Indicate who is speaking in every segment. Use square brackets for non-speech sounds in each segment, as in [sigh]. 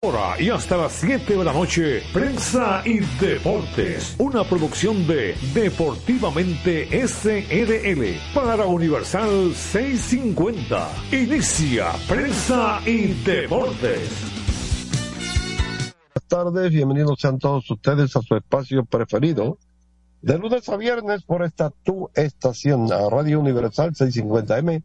Speaker 1: Hora y hasta las 7 de la noche, Prensa y Deportes, una producción de Deportivamente SRL para Universal 650. Inicia Prensa y Deportes.
Speaker 2: Buenas tardes, bienvenidos sean todos ustedes a su espacio preferido. De lunes a viernes por esta tu estación, Radio Universal 650M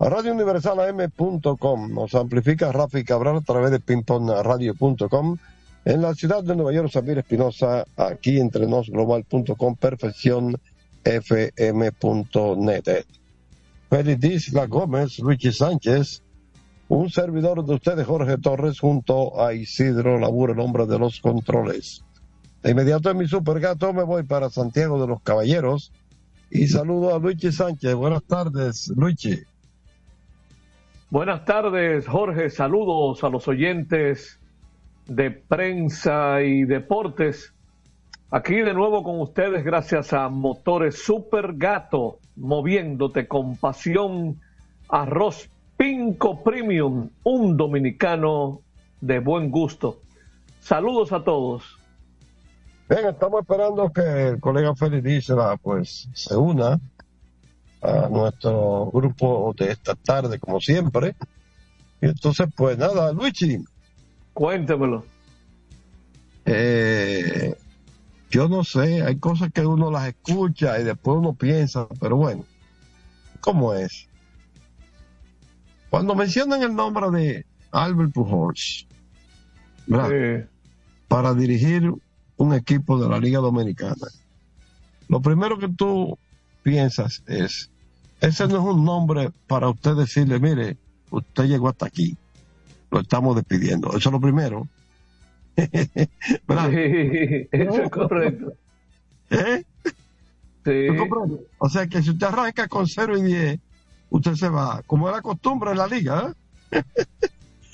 Speaker 2: Radio Universal AM.com. Nos amplifica Rafi Cabral a través de pingpongradio.com. En la ciudad de Nueva York, Samir Espinosa, aquí entre nosglobal.com, perfección fm.net. Félix Disla Gómez, Luigi Sánchez, un servidor de ustedes, Jorge Torres, junto a Isidro Labur, el hombre de los controles. De inmediato en mi supergato me voy para Santiago de los Caballeros y saludo a Luigi Sánchez. Buenas tardes, Luigi.
Speaker 3: Buenas tardes, Jorge. Saludos a los oyentes de prensa y deportes. Aquí de nuevo con ustedes gracias a Motores Super Gato, moviéndote con pasión. Arroz Pinco Premium, un dominicano de buen gusto. Saludos a todos.
Speaker 2: Bien, estamos esperando que el colega Félix pues se una a nuestro grupo de esta tarde, como siempre. Y entonces, pues nada, Luigi.
Speaker 3: Cuéntemelo.
Speaker 2: Eh, yo no sé, hay cosas que uno las escucha y después uno piensa, pero bueno, ¿cómo es? Cuando mencionan el nombre de Albert Pujols, para dirigir un equipo de la Liga Dominicana, lo primero que tú piensas es, ese no es un nombre para usted decirle, mire, usted llegó hasta aquí, lo estamos despidiendo. Eso es lo primero. [laughs]
Speaker 3: eso es correcto. [laughs]
Speaker 2: ¿Eh? Sí. O sea que si usted arranca con 0 y 10, usted se va, como es la costumbre en la liga. ¿eh?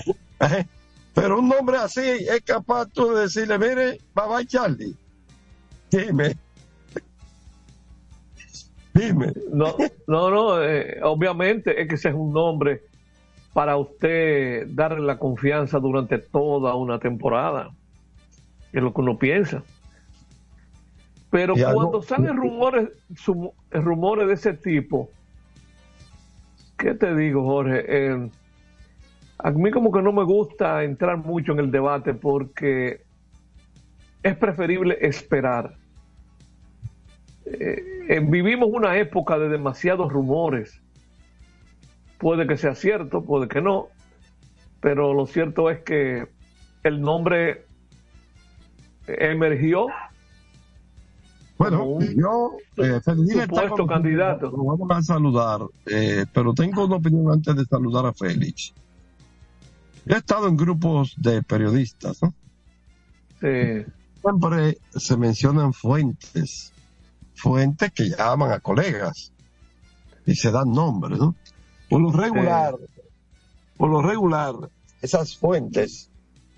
Speaker 2: [laughs] ¿Eh? Pero un nombre así es capaz tú de decirle, mire, bye bye Charlie. Dime. Dime.
Speaker 3: No, no, no eh, obviamente es que ese es un nombre para usted darle la confianza durante toda una temporada. Es lo que uno piensa. Pero cuando salen rumores, rumores de ese tipo, ¿qué te digo, Jorge? Eh, a mí como que no me gusta entrar mucho en el debate porque es preferible esperar eh, vivimos una época de demasiados rumores. Puede que sea cierto, puede que no, pero lo cierto es que el nombre emergió.
Speaker 2: Bueno, yo,
Speaker 3: eh, supuesto candidato.
Speaker 2: Lo vamos a saludar, eh, pero tengo una opinión antes de saludar a Félix. he estado en grupos de periodistas, ¿no? Siempre se mencionan fuentes fuentes que llaman a colegas y se dan nombres, ¿no? Por lo regular, por lo regular, esas fuentes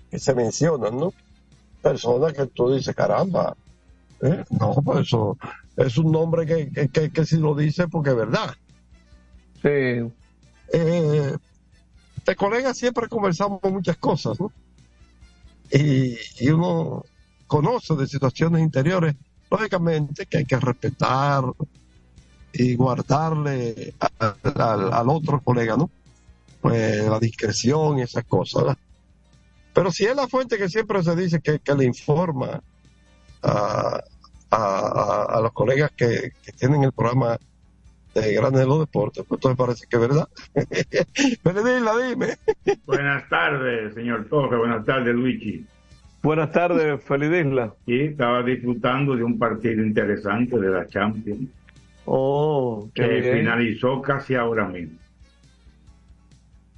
Speaker 2: que se mencionan, ¿no? Personas que tú dices, caramba, ¿eh? no, pues eso es un nombre que, que, que, si lo dice porque es verdad.
Speaker 3: Sí.
Speaker 2: Eh, de colegas siempre conversamos muchas cosas, ¿no? Y, y uno conoce de situaciones interiores lógicamente que hay que respetar y guardarle al otro colega, ¿no? Pues la discreción y esas cosas, Pero si es la fuente que siempre se dice que, le informa a, a, los colegas que, tienen el programa de Grandes de los Deportes, pues entonces parece que es verdad. [laughs] Pero dime.
Speaker 4: Buenas tardes, señor Torre, buenas tardes, Luigi.
Speaker 3: Buenas tardes, feliz isla.
Speaker 4: Sí, estaba disfrutando de un partido interesante de la Champions.
Speaker 3: Oh,
Speaker 4: que finalizó casi ahora mismo.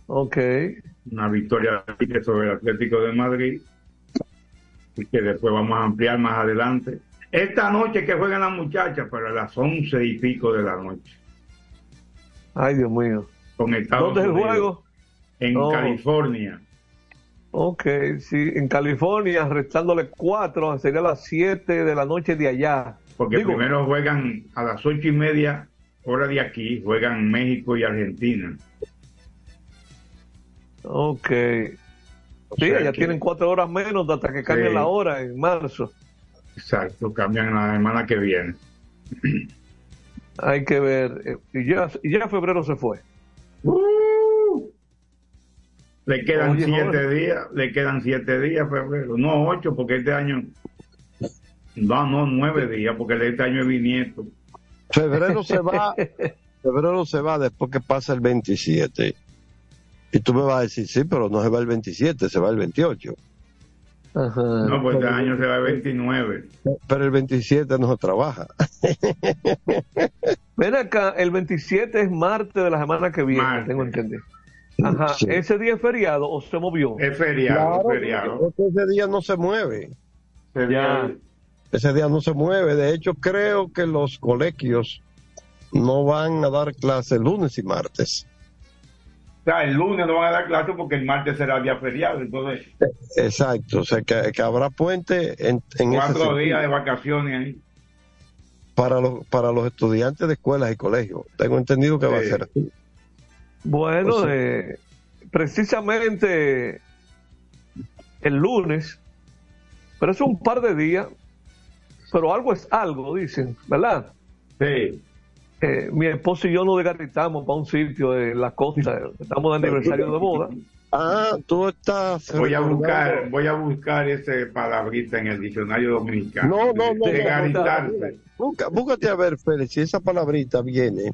Speaker 3: Ok.
Speaker 4: Una victoria sobre el Atlético de Madrid y que después vamos a ampliar más adelante. Esta noche que juegan las muchachas, pero a las once y pico de la noche.
Speaker 3: Ay, Dios mío.
Speaker 4: Con Estados
Speaker 3: ¿Dónde es el juego?
Speaker 4: En oh. California.
Speaker 3: Ok, sí, en California, restándole cuatro, sería las siete de la noche de allá.
Speaker 4: Porque primero juegan a las ocho y media, hora de aquí, juegan México y Argentina.
Speaker 3: Ok. Sí,
Speaker 4: sea
Speaker 3: ya
Speaker 4: que-
Speaker 3: tienen cuatro horas menos hasta que cambie
Speaker 4: Sí.
Speaker 3: la hora en marzo.
Speaker 4: Exacto, cambian la semana que viene.
Speaker 3: Hay que ver. eh, Y ya, y ya febrero se fue.
Speaker 4: Le quedan
Speaker 3: Oye,
Speaker 4: siete días, le quedan siete días, febrero. No, ocho, porque este año. No, no, nueve días, porque este año es bisnieto.
Speaker 2: Febrero se va, [laughs] febrero se va después que pasa el 27. Y tú me vas a decir, sí, pero no se va el 27, se va el 28.
Speaker 3: Ajá.
Speaker 4: No, pues este año se va el 29.
Speaker 2: Pero el 27 no se trabaja.
Speaker 3: Ven acá, el 27 es martes de la semana que viene,
Speaker 4: Martes.
Speaker 3: tengo entendido. Ajá,
Speaker 2: Sí.
Speaker 3: ¿ese día es feriado o se movió?
Speaker 4: Es feriado, es feriado.
Speaker 2: porque ese día no se mueve.
Speaker 4: Feriado.
Speaker 2: Ese día no se mueve. De hecho, creo que los colegios no van a dar clases lunes y martes.
Speaker 4: O sea, el lunes no van a dar clase porque el martes será día feriado. Entonces,
Speaker 2: Exacto. O sea, que, que habrá puente en, en ese
Speaker 4: cuatro
Speaker 2: sentido
Speaker 4: días de vacaciones ahí.
Speaker 2: para, los, para los estudiantes de escuelas y colegios. Tengo entendido que va a ser así.
Speaker 3: Bueno,
Speaker 2: Pues
Speaker 3: eh, precisamente el lunes, pero es un par de días, pero algo es algo, dicen, ¿verdad?
Speaker 4: Sí.
Speaker 3: Eh, mi esposo y yo nos desgarritamos para un sitio en la costa, estamos de aniversario de boda.
Speaker 2: Ah, tú estás.
Speaker 4: Voy a buscar, voy a buscar ese palabrita en el diccionario dominicano.
Speaker 2: No, no, no,
Speaker 4: De.
Speaker 2: Busca- búscate a ver, Félix, si esa palabrita viene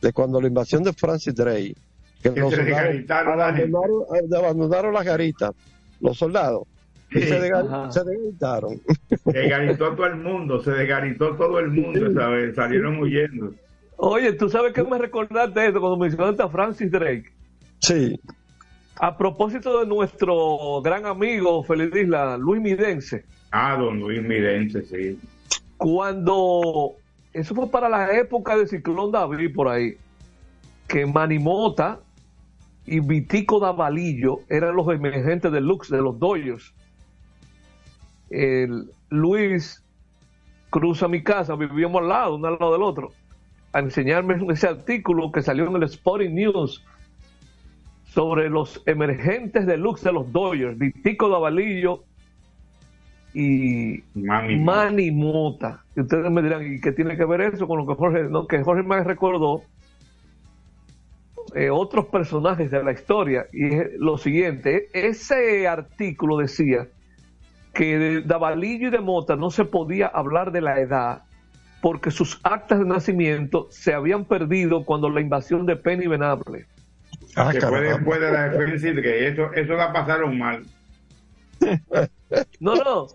Speaker 2: de cuando la invasión de Francis Drake, que
Speaker 4: Que
Speaker 2: los
Speaker 4: se
Speaker 2: soldados
Speaker 4: desgaritaron
Speaker 2: abandonaron, eh, abandonaron las garitas, los soldados, y
Speaker 4: Sí.
Speaker 2: se, desgar-
Speaker 3: Ajá.
Speaker 2: se desgaritaron.
Speaker 4: Desgaritó todo el mundo, se desgaritó todo el mundo, ¿sabes? Salieron huyendo.
Speaker 3: Oye, ¿tú sabes qué me recordaste esto cuando mencionaste a Francis Drake?
Speaker 2: Sí,
Speaker 3: A propósito de nuestro gran amigo Feliz Isla, Luis Midense,
Speaker 4: Ah, don Luis Mirense, sí.
Speaker 3: cuando eso fue para la época de Ciclón David por ahí, que Manimota y Vitico Davalillo eran los emergentes del Lux de los Dodgers. El Luis cruza mi casa, vivíamos al lado, uno al lado del otro, a enseñarme ese artículo que salió en el Sporting News sobre los emergentes del Lux de los Dodgers, Vitico Davalillo y
Speaker 4: Mami.
Speaker 3: Manny Mota. Y ustedes me dirán, ¿y qué tiene que ver eso con lo que Jorge, no, que Jorge me recordó? Eh, otros personajes de la historia. Y es lo siguiente, ese artículo decía que de Davalillo y de Mota no se podía hablar de la edad porque sus actas de nacimiento se habían perdido cuando la invasión de Penny Venable.
Speaker 2: Ah, caramba.
Speaker 4: después de la que eso, eso la pasaron mal. [laughs]
Speaker 3: No, no.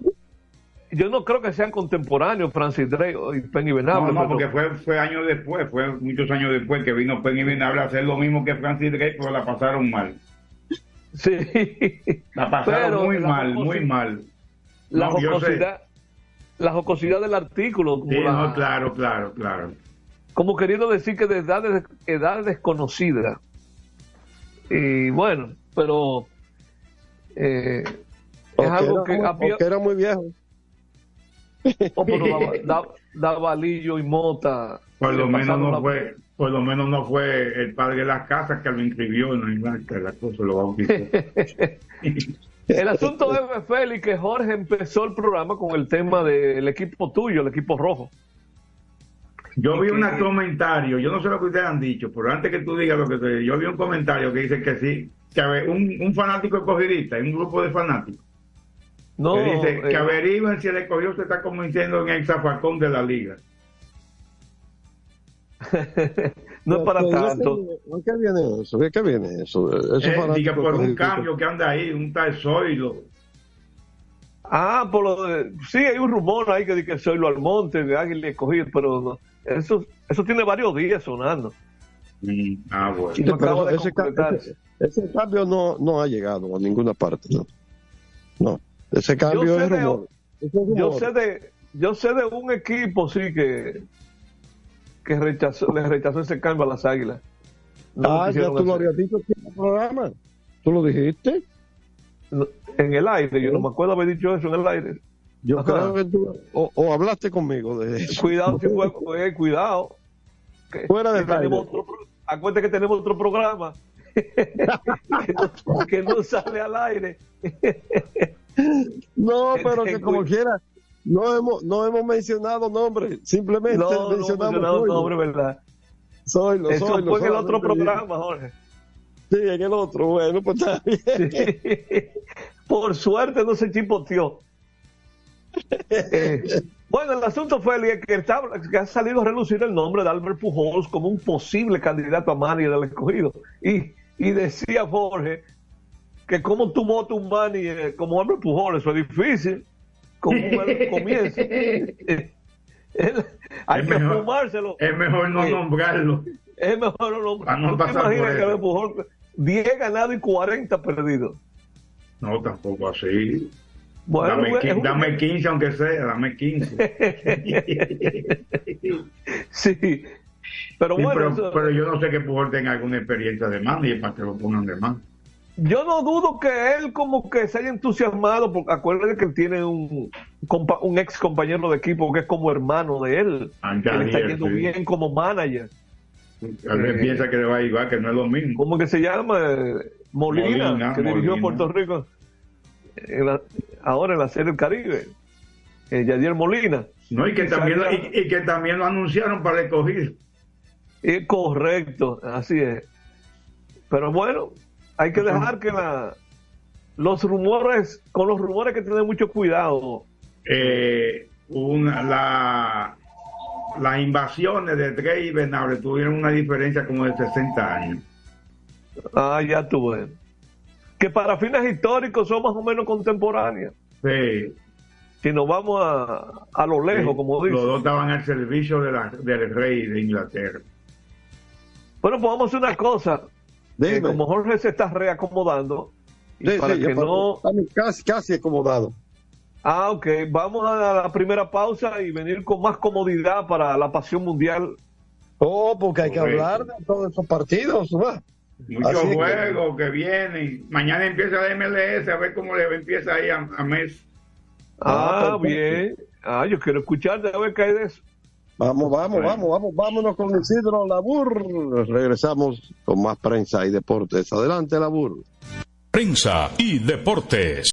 Speaker 3: Yo no creo que sean contemporáneos Francis Drake y Penny
Speaker 4: No,
Speaker 3: Venable.
Speaker 4: no,
Speaker 3: pero-
Speaker 4: porque fue, fue años después, fue muchos años después que vino Penny Venable a hacer lo mismo que Francis Drake, pero la pasaron mal.
Speaker 3: Sí.
Speaker 4: La pasaron
Speaker 3: Pero
Speaker 4: muy
Speaker 3: la
Speaker 4: mal, muy mal.
Speaker 3: La
Speaker 4: No,
Speaker 3: jocosidad, la jocosidad del artículo, como,
Speaker 4: Sí,
Speaker 3: la-
Speaker 4: no, claro, claro, claro.
Speaker 3: como queriendo decir que de edades, edades desconocidas. Y bueno, pero eh, es
Speaker 2: Porque
Speaker 3: algo
Speaker 2: era
Speaker 3: que había-
Speaker 2: porque era muy viejo. [laughs]
Speaker 3: oh, pero Davalillo y Mota.
Speaker 4: Por lo menos no
Speaker 3: la-
Speaker 4: fue, por lo menos no fue el padre de las casas que lo inscribió en la cosa lo bautizó. [laughs]
Speaker 3: El asunto es, Félix, que Jorge empezó el programa con el tema del equipo tuyo, el equipo rojo.
Speaker 4: Yo vi un comentario, yo no sé lo que ustedes han dicho, pero antes que tú digas lo que te yo vi un comentario que dice que sí, que un, un fanático escogidista, un grupo de fanáticos,
Speaker 3: No,
Speaker 4: que dice que
Speaker 3: eh,
Speaker 4: averigüen si el escogido se está convirtiendo en el zafacón de la liga. [laughs]
Speaker 3: no es para
Speaker 2: Pero,
Speaker 3: tanto.
Speaker 2: ¿De qué viene eso? ¿De qué viene eso? Eso
Speaker 4: Eh, diga, por un cambio que anda ahí, un tal Zoilo.
Speaker 3: Ah, por lo de, sí, hay un rumor ahí que dice que soy lo Almonte, de Águila escogido, pero no, eso, eso tiene varios días sonando.
Speaker 4: Mm, ah, bueno.
Speaker 2: Sí, pero ese, ese- ese cambio no, no ha llegado a ninguna parte. No, no. Ese cambio
Speaker 3: Yo sé
Speaker 2: es
Speaker 3: de-
Speaker 2: rumor. Ese es
Speaker 3: Yo sé de, yo sé de un equipo, sí, que, que rechazó, le rechazó ese cambio a las águilas. No
Speaker 2: ah, ya tú lo habías dicho aquí en el programa. ¿Tú lo dijiste?
Speaker 3: No, En el aire, yo no me acuerdo haber dicho eso en el aire.
Speaker 2: Yo
Speaker 3: Ajá.
Speaker 2: creo que tú... O, o hablaste conmigo de eso.
Speaker 3: Cuidado, si fue- eh, cuidado. Que-
Speaker 2: Fuera
Speaker 3: que tenemos
Speaker 2: aire.
Speaker 3: otro Acuérdate que tenemos otro programa. [laughs] que, no, sale al aire. [laughs]
Speaker 2: no, pero que como quiera, no hemos, no hemos mencionado nombre, simplemente no, mencionamos
Speaker 3: no nombre, ¿verdad?
Speaker 2: Soy lo,
Speaker 3: Eso fue en el otro programa, Jorge.
Speaker 2: Sí, en el otro, bueno, pues está bien.
Speaker 3: Por suerte no se chipoteó. Eh, bueno, el asunto fue que, que, ha salido a relucir el nombre de Albert Pujols como un posible candidato a manager del escogido. Y, y decía Jorge que como tú votas un manager como Albert Pujols, eso es difícil. Como un comienzo. [laughs] [laughs] hay
Speaker 4: es
Speaker 3: que
Speaker 4: mejor,
Speaker 3: fumárselo.
Speaker 4: Es mejor no nombrarlo.
Speaker 3: Es mejor no nombrarlo.
Speaker 4: No por
Speaker 3: que Pujols 10 ganados y 40 perdidos?
Speaker 4: No, tampoco así. Bueno, dame, 15 aunque sea, dame 15. [laughs]
Speaker 3: sí, pero bueno.
Speaker 4: Pero, yo no sé que Pujol tenga alguna experiencia de mano y para que lo pongan de mano.
Speaker 3: Yo no dudo que él como que se haya entusiasmado, porque acuérdate que tiene un, un ex compañero de equipo que es como hermano de él, que le está yendo bien como manager.
Speaker 4: Alguien eh, piensa que le va a igual, que no es lo mismo.
Speaker 3: ¿Cómo que se llama? Molina, que dirigió a Puerto Rico ahora en la serie del Caribe. Eh, Yadier Molina.
Speaker 4: No, y que, también, y, que también lo anunciaron para escoger.
Speaker 3: Es correcto, así es. Pero bueno, hay que dejar que la, los rumores, con los rumores que tener mucho cuidado.
Speaker 4: Eh, una, la, las invasiones de Trey y Venable tuvieron una diferencia como de 60 años.
Speaker 3: Ah, ya tuve. Que para fines históricos son más o menos contemporáneas.
Speaker 4: Sí.
Speaker 3: Si nos vamos a, a lo lejos, como dice.
Speaker 4: Los dos estaban al servicio de la, del rey de Inglaterra.
Speaker 3: Bueno, pues vamos a hacer una cosa. como Jorge se está reacomodando, para que no...
Speaker 2: Casi, casi acomodado.
Speaker 3: Ah, ok. Vamos a la primera pausa y venir con más comodidad para la pasión mundial.
Speaker 2: Oh, porque hay que hablar de todos esos partidos, ¿verdad?
Speaker 4: Muchos juegos que... vienen. Mañana empieza la MLS, a ver cómo le empieza ahí a, mes.
Speaker 3: Ah, ah bien. Ah, yo quiero escuchar, a ver qué hay de eso.
Speaker 2: Vamos, vamos, vamos, vamos, vámonos con Isidro Labur. Regresamos con más prensa y deportes. Adelante, Labur.
Speaker 1: Prensa y deportes.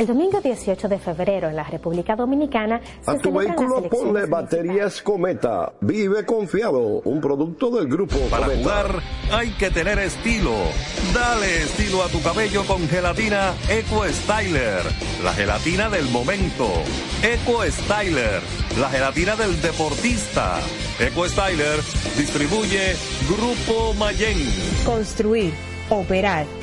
Speaker 5: El domingo 18 de febrero en la República Dominicana
Speaker 2: se a tu vehículo ponle baterías Cometa. Vive confiado, un producto del grupo
Speaker 1: Para jugar hay que tener estilo. Dale estilo a tu cabello con gelatina Eco Styler, la gelatina del momento. Eco Styler, la gelatina del deportista. Eco Styler distribuye Grupo Mayen.
Speaker 6: Construir, operar,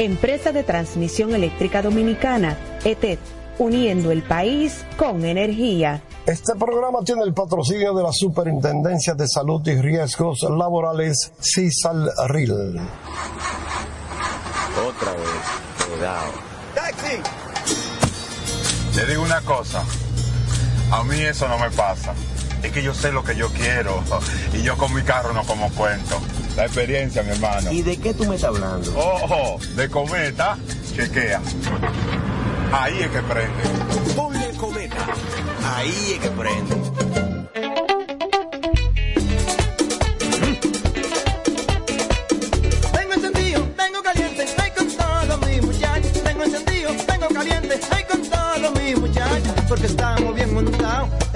Speaker 6: Empresa de Transmisión Eléctrica Dominicana, ETED, uniendo el país con energía.
Speaker 2: Este programa tiene el patrocinio de la Superintendencia de Salud y Riesgos Laborales, CISALRIL.
Speaker 7: Otra vez, cuidado.
Speaker 8: ¡Taxi! Le digo una cosa, a mí eso no me pasa. Es que yo sé lo que yo quiero [laughs] y yo con mi carro no como cuento. La experiencia, mi hermano.
Speaker 7: ¿Y de qué tú me estás hablando?
Speaker 8: Ojo, de cometa, chequea. Ahí es que prende.
Speaker 7: Ponle cometa. Ahí es que prende.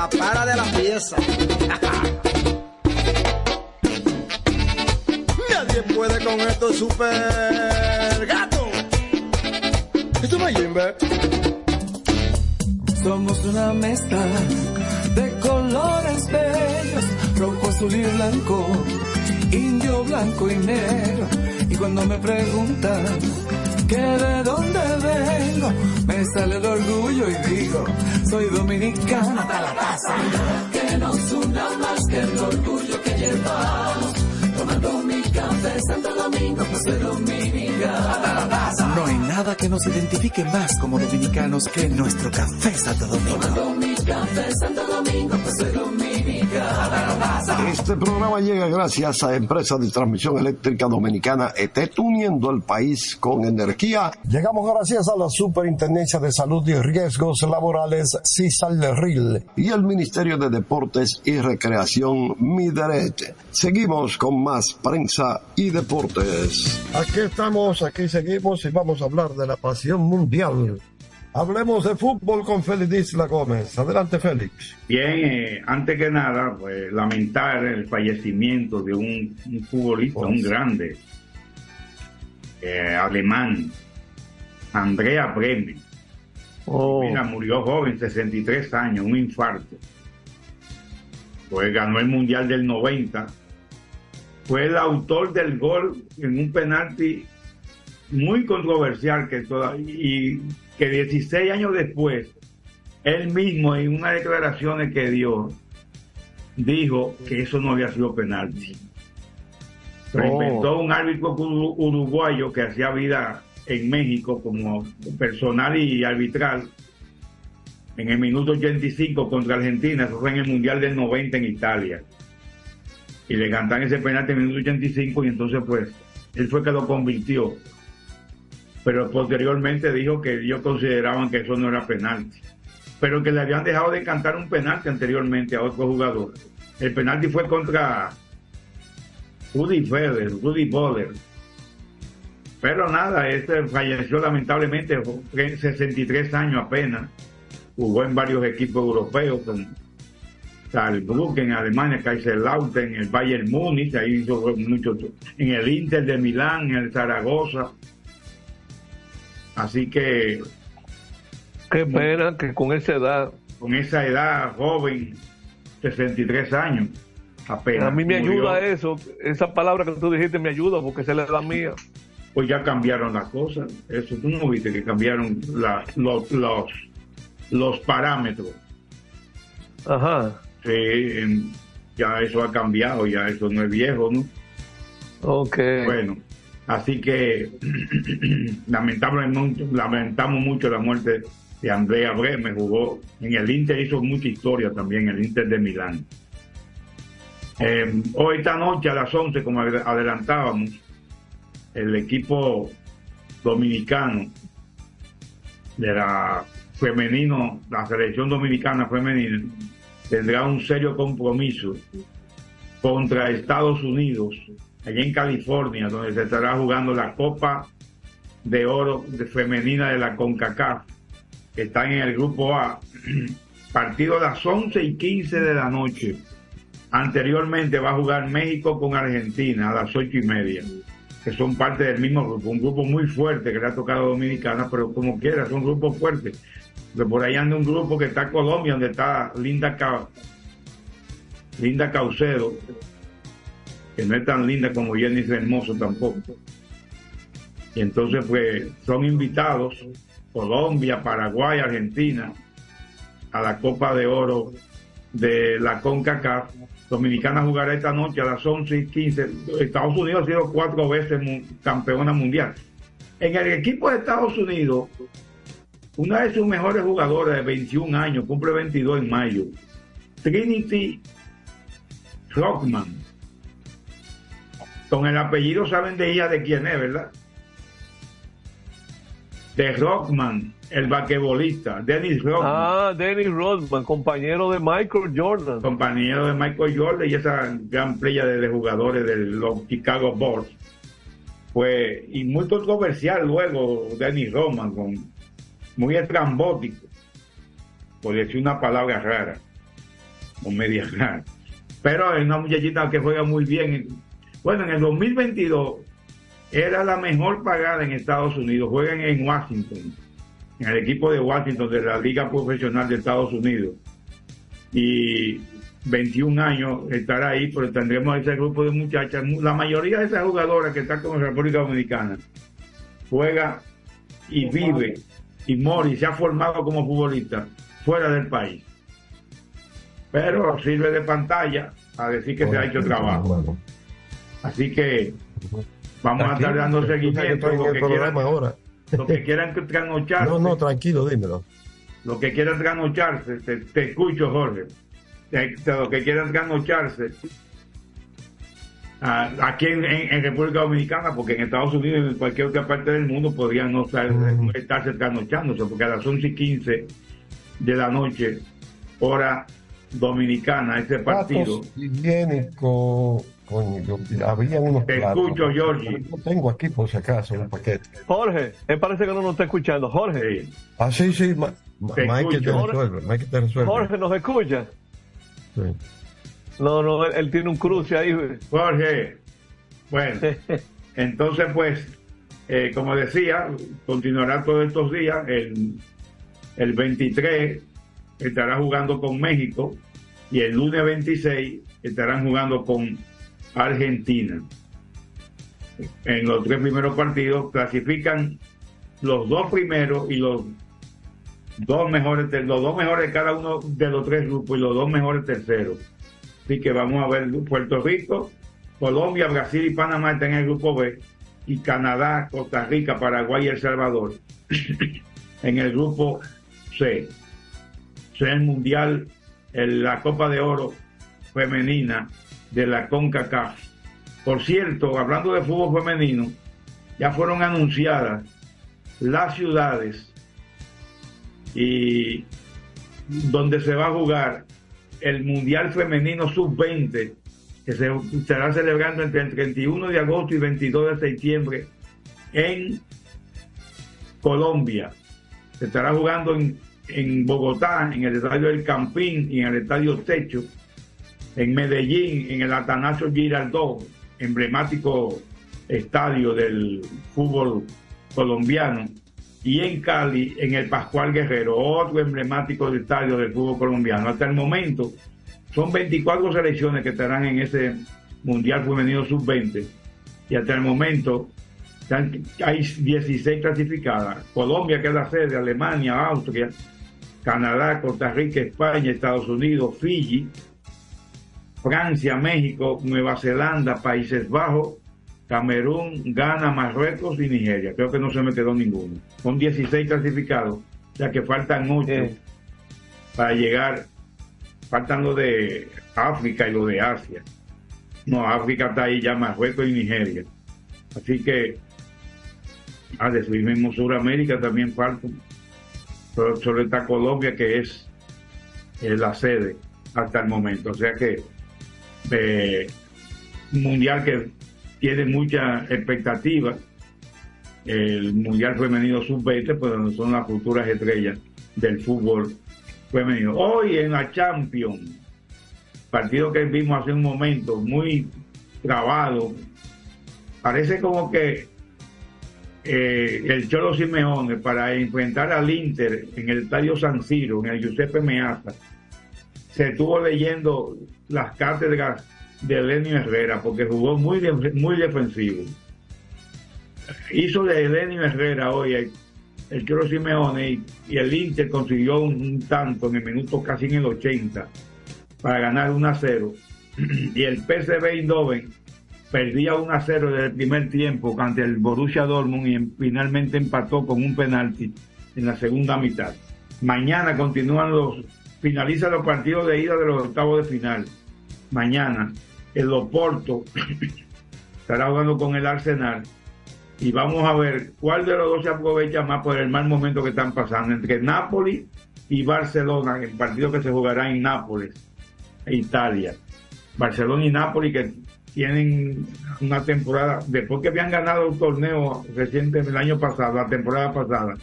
Speaker 9: la para de la pieza. Nadie puede con esto super gato. Esto no es.
Speaker 10: Somos una mezcla de colores bellos, rojo, azul y blanco, indio, blanco y negro. Y cuando me preguntan que de dónde vengo, me sale el orgullo y digo, soy dominicano hasta la casa. Que nos una más que el orgullo que llevamos. Tomando mi café Santo Domingo, pues soy dominicano.
Speaker 11: No hay nada que nos identifique más como dominicanos que nuestro café Santo Domingo.
Speaker 10: Café Santo Domingo.
Speaker 2: Este programa llega gracias a Empresa de Transmisión Eléctrica Dominicana ETET, uniendo el país con energía. Llegamos gracias a la Superintendencia de Salud y Riesgos Laborales, CISALRIL, y el Ministerio de Deportes y Recreación, MIDERET. Seguimos con más prensa y deportes. Aquí estamos, aquí seguimos y vamos a hablar de la pasión mundial. Hablemos de fútbol con Félix Isla Gómez. Adelante, Félix.
Speaker 4: Bien, eh, antes que nada, pues, lamentar el fallecimiento de un, un futbolista, un grande eh, alemán, Andrea Bremen. Mira, murió joven, 63 años, un infarto. Pues ganó el Mundial del 90. Fue el autor del gol en un penalti muy controversial que toda, y que 16 años después, él mismo en unas declaraciones que dio, dijo que eso no había sido penalti. Pero
Speaker 3: Oh.
Speaker 4: inventó un árbitro uru- uruguayo que hacía vida en México como personal y arbitral en el minuto 85 contra Argentina, eso fue en el Mundial del 90 en Italia. Y le cantan ese penalti en el minuto 85 y entonces pues él fue que lo convirtió. Pero posteriormente dijo que ellos consideraban que eso no era penalti. Pero que le habían dejado de cantar un penalti anteriormente a otro jugador. El penalti fue contra Rudy Federer, Rudy Boller. Pero nada, este falleció lamentablemente, fue 63 años apenas. Jugó en varios equipos europeos, con Saarbrücken en Alemania, Kaiserslautern, el Bayern Múnich, ahí hizo mucho, en el Inter de Milán, en el Zaragoza. Así que
Speaker 3: Qué pena que con esa edad.
Speaker 4: con esa edad joven, 63 años, apenas.
Speaker 3: A mí me
Speaker 4: murió.
Speaker 3: ayuda eso. Esa palabra que tú dijiste me ayuda porque esa es la edad mía.
Speaker 4: Pues ya cambiaron las cosas. Eso tú no viste que cambiaron la- los, los, los parámetros.
Speaker 3: Ajá.
Speaker 4: Sí, ya eso ha cambiado, ya eso no es viejo, ¿no?
Speaker 3: Ok.
Speaker 4: Bueno, así que [clears throat] lamentamos mucho la muerte de Andrea Bremer, jugó en el Inter, hizo mucha historia también, el Inter de Milán. Eh, hoy esta noche a las 11, como ad- adelantábamos, el equipo dominicano de la femenino, la selección dominicana femenina, tendrá un serio compromiso contra Estados Unidos, allá en California, donde se estará jugando la Copa de Oro femenina de la CONCACAF, están en el grupo A. [clears throat] Partido a las 11 y 15 de la noche. Anteriormente va a jugar México con Argentina a las ocho y media, que son parte del mismo grupo, un grupo muy fuerte que le ha tocado Dominicana, pero como quiera, son grupos fuertes. De por ahí anda un grupo que está Colombia, donde está Linda Ca- Linda Caucedo, no es tan linda como Jenny Hermoso tampoco. Y entonces, pues, son invitados Colombia, Paraguay, Argentina a la Copa de Oro de la CONCACAF. Dominicana jugará esta noche a las 11 y 15. Estados Unidos ha sido cuatro veces campeona mundial. En el equipo de Estados Unidos, una de sus mejores jugadoras de 21 años, cumple 22 en mayo, Trinity Rockman. Con el apellido saben de ella de quién es, ¿verdad? De Rockman, el basquetbolista, Dennis Rockman.
Speaker 3: Ah, Dennis Rodman, compañero de Michael Jordan.
Speaker 4: compañero de Michael Jordan y esa gran playa de, jugadores de los Chicago Bulls. Fue, y muy controversial luego Dennis Roman, con, muy estrambótico, por decir una palabra rara, o media rara. Pero es una muchachita que juega muy bien. Bueno, en el 2022 era la mejor pagada en Estados Unidos. Juegan en Washington, en el equipo de Washington de la Liga Profesional de Estados Unidos. Y 21 años estará ahí, pero tendremos ese grupo de muchachas. La mayoría de esas jugadoras que están con la República Dominicana juega y vive y mori se ha formado como futbolista fuera del país. Pero sirve de pantalla a decir que se ha hecho trabajo. Así que vamos a estar dando seguimiento lo que quieran,
Speaker 2: ahora.
Speaker 4: lo que quieran trasnocharse.
Speaker 2: No, no, tranquilo, dímelo.
Speaker 4: Lo que quieran trasnocharse, te, te escucho, Jorge. Te- te- lo que quieran trasnocharse ah, aquí en, en- en República Dominicana, porque en Estados Unidos y en cualquier otra parte del mundo podrían no estar, estarse trasnochándose, porque a las 11 y 15 de la noche, hora dominicana, ese partido.
Speaker 2: Platos higiénicos, coño, yo- había unos
Speaker 4: Te
Speaker 2: platos.
Speaker 4: escucho.
Speaker 2: Yo tengo aquí por si acaso un paquete.
Speaker 3: Jorge, me parece que no nos está escuchando. Jorge.
Speaker 2: Ah, sí, sí, Ma- Ma-
Speaker 3: Te
Speaker 2: Mike te
Speaker 3: escucho.
Speaker 2: resuelve, Mike te resuelve.
Speaker 3: Jorge, ¿nos escucha?
Speaker 2: Sí.
Speaker 3: No, no, él, él tiene un cruce ahí.
Speaker 4: Jorge, bueno, [laughs] entonces pues, eh, como decía, continuará todos estos días. El, el 23 estará jugando con México y el lunes 26 estarán jugando con Argentina. En los tres primeros partidos clasifican los dos primeros y los dos mejores, los dos mejores de cada uno de los tres grupos y los dos mejores terceros. Así que vamos a ver Puerto Rico, Colombia, Brasil y Panamá están en el grupo B y Canadá, Costa Rica, Paraguay y El Salvador [clears throat] en el grupo C. El mundial, el- la Copa de Oro femenina de la CONCACAF. Por cierto, hablando de fútbol femenino, ya fueron anunciadas las ciudades y donde se va a jugar el Mundial Femenino Sub-20, que se estará celebrando entre el 31 de agosto y 22 de septiembre en Colombia. Se estará jugando en, en Bogotá, en el estadio del Campín y en el estadio Techo, en Medellín, en el Atanasio Girardot, emblemático estadio del fútbol colombiano, y en Cali, en el Pascual Guerrero, otro emblemático estadio del fútbol colombiano. Hasta el momento, son 24 selecciones que estarán en ese Mundial Femenino Sub-20, y hasta el momento hay 16 clasificadas. Colombia, que es la sede, Alemania, Austria, Canadá, Costa Rica, España, Estados Unidos, Fiji, Francia, México, Nueva Zelanda, Países Bajos, Camerún, Ghana, Marruecos y Nigeria. Creo que no se me quedó ninguno. Son 16 clasificados, o sea que faltan 8 para llegar. Faltan los de África y los de Asia. No, África está ahí ya, Marruecos y Nigeria. Así que, a decir mismo Sudamérica también faltan. Pero solo está Colombia, que es la sede hasta el momento. O sea que un mundial que tiene mucha expectativa. El mundial femenino sub-20, pues donde son las futuras estrellas del fútbol femenino. Hoy en la Champions, partido que vimos hace un momento, muy grabado, parece como que eh, el Cholo Simeone para enfrentar al Inter en el Estadio San Siro, en el Giuseppe Meazza, se estuvo leyendo las cátedras de Lenny Herrera porque jugó muy, de- muy defensivo. Hizo de Lenny Herrera hoy el, el Cholo Simeone y, el Inter consiguió un, tanto en el minuto casi en el 80 para ganar 1 a 0 [clears throat] y el PSV Eindhoven perdía 1 a 0 desde el primer tiempo ante el Borussia Dortmund y en- finalmente empató con un penalti en la segunda mitad. Mañana continúan los, finalizan los partidos de ida de los octavos de final. Mañana el Oporto [clears throat] estará jugando con el Arsenal y vamos a ver cuál de los dos se aprovecha más por el mal momento que están pasando entre Nápoles y Barcelona, el partido que se jugará en Nápoles, Italia. Barcelona y Nápoles que tienen una temporada, después que habían ganado un torneo reciente el año pasado, la temporada pasada,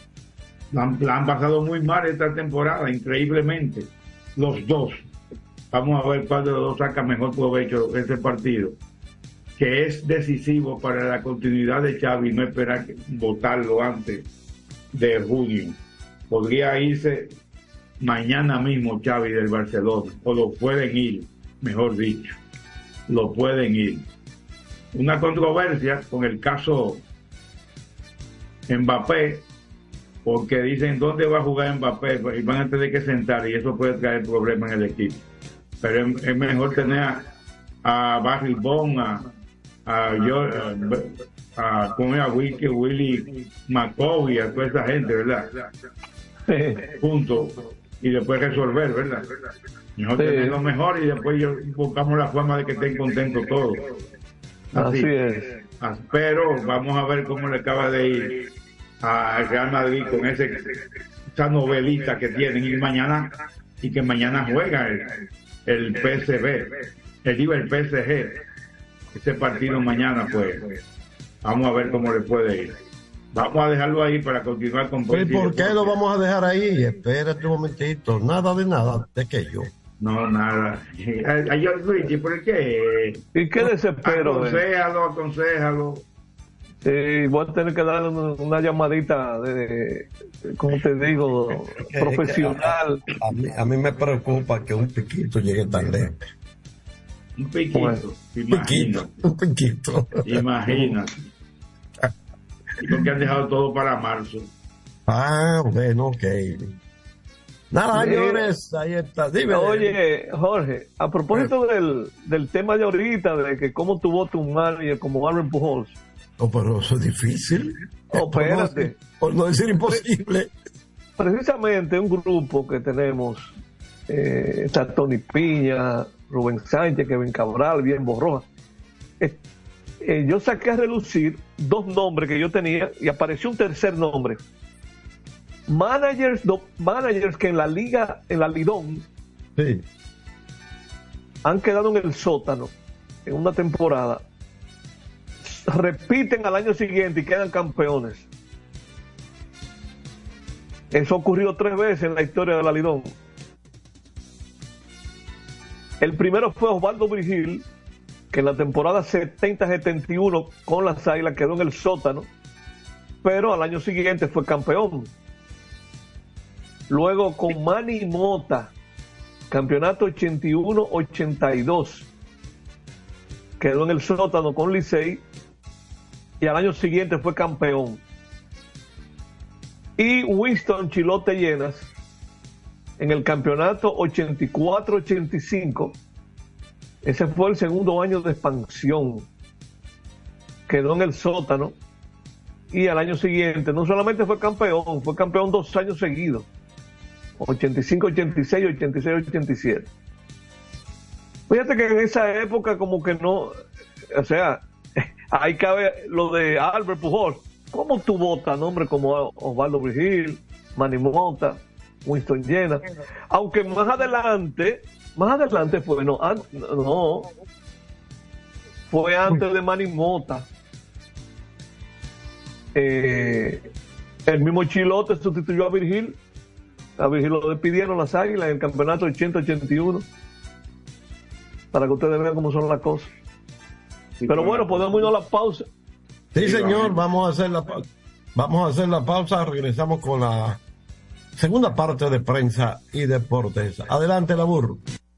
Speaker 4: la han, la pasado muy mal esta temporada, increíblemente, los dos. Vamos a ver cuál de los dos saca mejor provecho de ese partido, que es decisivo para la continuidad de Xavi, no esperar que- votarlo antes de junio. Podría irse mañana mismo Xavi del Barcelona, o lo pueden ir, mejor dicho, lo pueden ir. Una controversia con el caso Mbappé, porque dicen dónde va a jugar Mbappé y van a tener que sentar y eso puede traer problemas en el equipo. Pero es, es mejor tener a, a Barry Bond, a, a, a, a, a Willy, Willy McCovey, a toda esa gente, ¿verdad? Juntos y después resolver, ¿verdad? Mejor
Speaker 3: Sí.
Speaker 4: tener lo mejor y después yo- buscamos la forma de que estén contentos todos.
Speaker 3: Así es.
Speaker 4: Pero vamos a ver cómo le acaba de ir al Real Madrid con ese, esa novelita que tienen y mañana y que mañana juega el, el PSV, el digo el PSG, ese partido mañana pues vamos a ver cómo le puede ir. Vamos a dejarlo ahí para continuar con
Speaker 2: ¿Y
Speaker 4: Bolsillo
Speaker 2: por qué lo vamos a dejar ahí? Espérate un momentito. Nada de nada. ¿De qué yo?
Speaker 4: No, nada. [laughs] Ay, ay, Luigi, ¿por qué?
Speaker 3: ¿Y qué desespero? eh?
Speaker 4: Aconsejalo, aconsejalo.
Speaker 3: Sí, voy a tener que darle una, una llamadita de, como te digo, [laughs] profesional.
Speaker 2: A mí, a mí me preocupa que un piquito llegue tan lejos.
Speaker 4: Un piquito,
Speaker 2: Un
Speaker 4: imagina,
Speaker 2: piquito, un piquito.
Speaker 4: imagina. Y porque han dejado todo para marzo.
Speaker 2: Ah, bueno, ok. Nada,
Speaker 3: Sí.
Speaker 2: señores, ahí está. Dime.
Speaker 3: Oye, Jorge, a propósito del, del tema de ahorita, de que cómo tuvo tu manager como Aaron Pujols.
Speaker 2: Oh, pero eso es difícil.
Speaker 3: Oh,
Speaker 2: Por no-
Speaker 3: espérate.
Speaker 2: Por no decir imposible.
Speaker 3: Precisamente un grupo que tenemos, eh, está Tony Piña, Rubén Sánchez, Kevin Cabral, bien Borroja. Eh, eh, yo saqué a relucir dos nombres que yo tenía y apareció un tercer nombre. Managers, do- managers que en la liga, en la Lidón,
Speaker 2: Sí.
Speaker 3: han quedado en el sótano en una temporada, repiten al año siguiente y quedan campeones. Eso ocurrió tres veces en la historia de la Lidón. El primero fue Osvaldo Virgil, que en la temporada 70-71 con las Águilas quedó en el sótano, pero al año siguiente fue campeón. Luego con Manny Mota, campeonato 81-82, quedó en el sótano con Licey y al año siguiente fue campeón. Y Winston Chilote Llenas, en el campeonato 84-85, ese fue el segundo año de expansión. Quedó en el sótano y al año siguiente no solamente fue campeón, fue campeón dos años seguidos. 85-86, 86-87. Fíjate que en esa época como que no, o sea, ahí cabe lo de Albert Pujol. ¿Cómo tú votas nombres como Osvaldo Vigil, Manny Mota, Winston Llena? Aunque más adelante, más adelante fue, no, an- no, fue antes de Manny Mota. Eh, el mismo Chilote sustituyó a Virgil A ver si lo despidieron las águilas en el campeonato 80-81. Para que ustedes vean cómo son las cosas. Pero bueno, podemos irnos a la pausa.
Speaker 2: Sí, señor, vamos a hacer la pa- vamos a hacer la pausa, regresamos con la segunda parte de prensa y deportes. Adelante, Labur.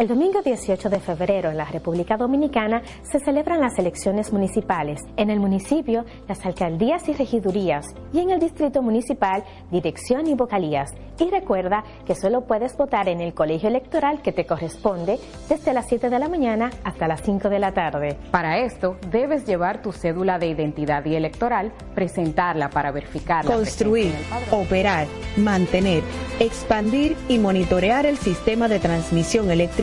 Speaker 5: El domingo 18 de febrero en la República Dominicana se celebran las elecciones municipales. En el municipio, las alcaldías y regidurías y en el distrito municipal, dirección y vocalías. Y recuerda que solo puedes votar en el colegio electoral que te corresponde desde las 7 de la mañana hasta las 5 de la tarde.
Speaker 12: Para esto, debes llevar tu cédula de identidad y electoral, presentarla para verificar
Speaker 6: Construir, operar, mantener, expandir y monitorear el sistema de transmisión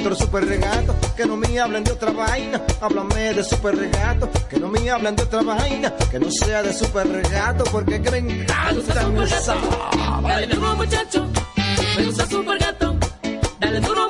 Speaker 9: otro super regato. Que no me hablen de otra vaina, háblame de super regato. Que no me hablen de otra vaina, que no sea de super regato. Porque que me encanta esa.
Speaker 13: Dale duro muchacho, me gusta super gato. Dale duro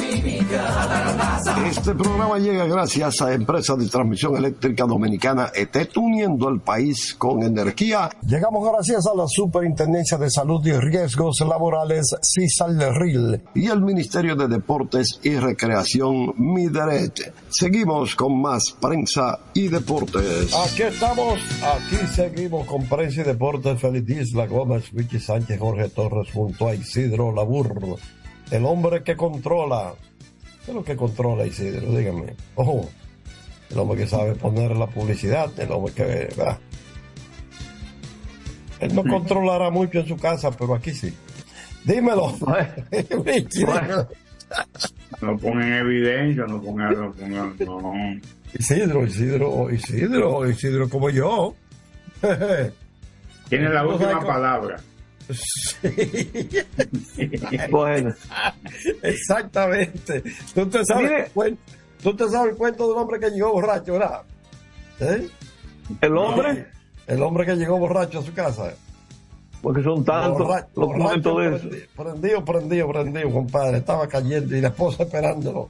Speaker 2: Este programa llega gracias a Empresa de Transmisión Eléctrica Dominicana ET, uniendo el país con energía. Llegamos gracias a la Superintendencia de Salud y Riesgos Laborales, CISALRIL, y el Ministerio de Deportes y Recreación, MIDERET. Seguimos con más prensa y deportes. Aquí estamos, aquí seguimos con prensa y deportes. Feliz Isla Gómez, Vicky Sánchez, Jorge Torres, junto a Isidro Laburro, el hombre que controla. ¿Qué es lo que controla Isidro? Dígame. Ojo, el hombre que sabe poner la publicidad, el hombre que... ¿verdad? Él no controlará mucho en su casa, pero aquí sí. Dímelo. [laughs]
Speaker 4: No pongan evidencia, no pongan, no pongan, no.
Speaker 2: Isidro, Isidro, Isidro, Isidro como yo. [laughs]
Speaker 4: Tiene la última
Speaker 2: cómo-
Speaker 4: palabra. [laughs]
Speaker 3: Bueno.
Speaker 2: Exactamente. Tú te sabes,
Speaker 3: Mire.
Speaker 2: tú te sabes el cuento del hombre que llegó borracho, ¿verdad? ¿Eh?
Speaker 3: ¿El hombre?
Speaker 2: El hombre que llegó borracho a su casa.
Speaker 3: Porque son tantos
Speaker 2: Borracho,
Speaker 3: los cuentos de eso.
Speaker 2: prendi- Prendido, prendido, prendido, compadre. Estaba cayendo y la esposa esperándolo.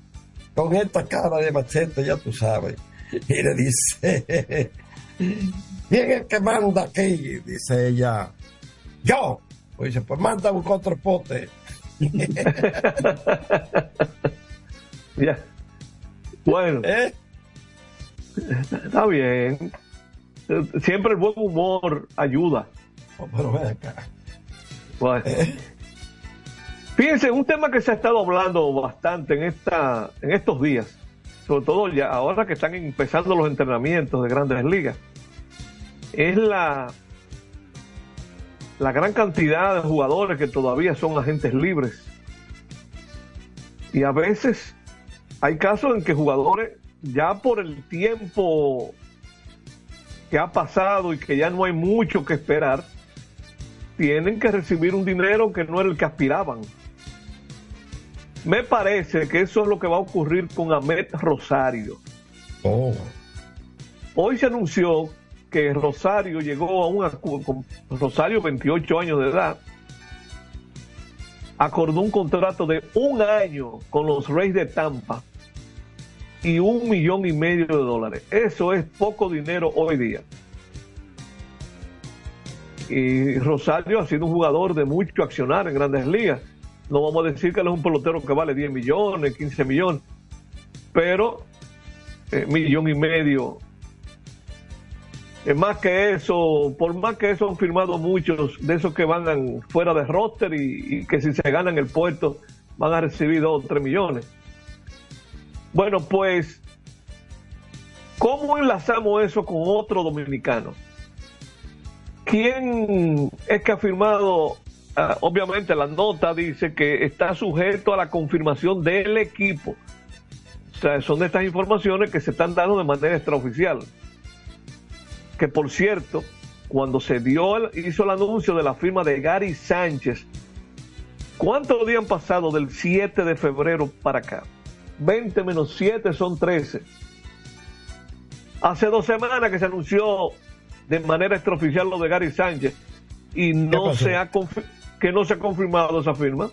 Speaker 2: Con esta cara de machete, ya tú sabes. Y le dice, [laughs] ¿quién es el que manda aquí? Dice ella, yo. Pues dice, pues manda a buscar otro pote. [laughs]
Speaker 3: Ya. Bueno.
Speaker 2: ¿Eh?
Speaker 3: Está bien. Eh, Siempre el buen humor ayuda.
Speaker 2: Oh, pero ven acá.
Speaker 3: Bueno. Fíjense, un tema que se ha estado hablando bastante en esta, en estos días, sobre todo ya ahora que están empezando los entrenamientos de grandes ligas, es la, la gran cantidad de jugadores que todavía son agentes libres. Y a veces hay casos en que jugadores, ya por el tiempo que ha pasado y que ya no hay mucho que esperar, tienen que recibir un dinero que no era el que aspiraban. Me parece que eso es lo que va a ocurrir con Ahmed Rosario.
Speaker 2: Oh.
Speaker 3: Hoy se anunció que Rosario llegó a un acu- con Rosario 28 años de edad acordó un contrato de un año con los Reyes de Tampa y un millón y medio de dólares. Eso es poco dinero hoy día. Y Rosario ha sido un jugador de mucho accionar en grandes ligas. No vamos a decir que él es un pelotero que vale 10 millones, 15 millones, pero eh, millón y medio. Es más que eso, por más que eso han firmado muchos de esos que van an- fuera de roster y, que si se ganan el puesto van a recibir 2 o 3 millones. Bueno, pues, ¿cómo enlazamos eso con otro dominicano? ¿Quién es que ha firmado? Ah, obviamente la nota dice que está sujeto a la confirmación del equipo. O sea, son estas informaciones que se están dando de manera extraoficial. Que por cierto, cuando se dio el- hizo el anuncio de la firma de Gary Sánchez, ¿cuántos días han pasado del 7 de febrero para acá? 20 menos 7 son 13. Hace dos semanas que se anunció de manera extraoficial lo de Gary Sánchez y no se ha que no se ha confirmado esa firma.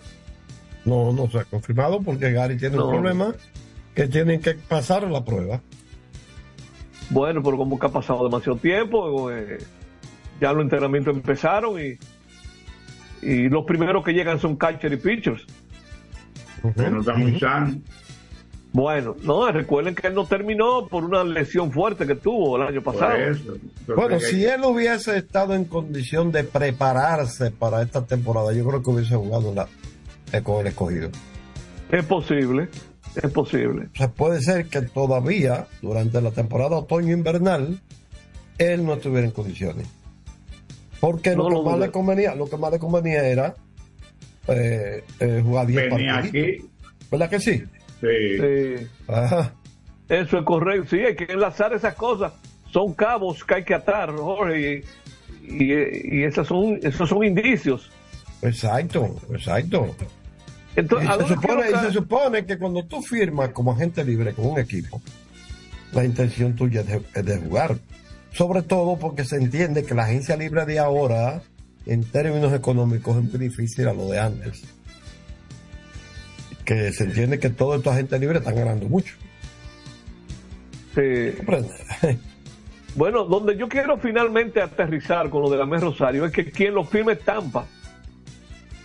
Speaker 2: No, no se ha confirmado porque Gary tiene
Speaker 3: No.
Speaker 2: un problema que tienen que pasar la prueba.
Speaker 3: Bueno, pero como que ha pasado demasiado tiempo, eh, ya los entrenamientos empezaron y, y los primeros que llegan son catcher y pitchers.
Speaker 4: Muy sano.
Speaker 3: Bueno, no, recuerden que él no terminó por una lesión fuerte que tuvo el año pasado.
Speaker 2: Bueno, si él hubiese estado en condición de prepararse para esta temporada, yo creo que hubiese jugado la- eh, con el escogido.
Speaker 3: Es posible, es posible.
Speaker 2: O sea, puede ser que todavía, durante la temporada otoño-invernal, él no estuviera en condiciones. Porque
Speaker 3: No
Speaker 2: lo,
Speaker 3: lo
Speaker 2: que más le convenía, lo que más le convenía era eh, eh, jugar 10
Speaker 4: Venía
Speaker 2: partidos. ¿Verdad que sí?
Speaker 3: Sí.
Speaker 2: Ajá.
Speaker 3: Eso es correcto. Sí, hay que enlazar esas cosas. Son cabos que hay que atar, Jorge, y, y, y esas son, esos son indicios.
Speaker 2: Exacto, exacto.
Speaker 3: Entonces,
Speaker 2: y,
Speaker 3: ¿a
Speaker 2: se supone, y se supone que cuando tú firmas como agente libre con un equipo,
Speaker 14: la intención tuya es de, es de jugar. Sobre todo porque se entiende que la agencia libre de ahora, en términos económicos, es muy difícil a lo de antes. Que se entiende que todos estos agentes libres están ganando mucho.
Speaker 3: Sí. Bueno, donde yo quiero finalmente aterrizar con lo de la Mes Rosario es que quien lo firme es Tampa.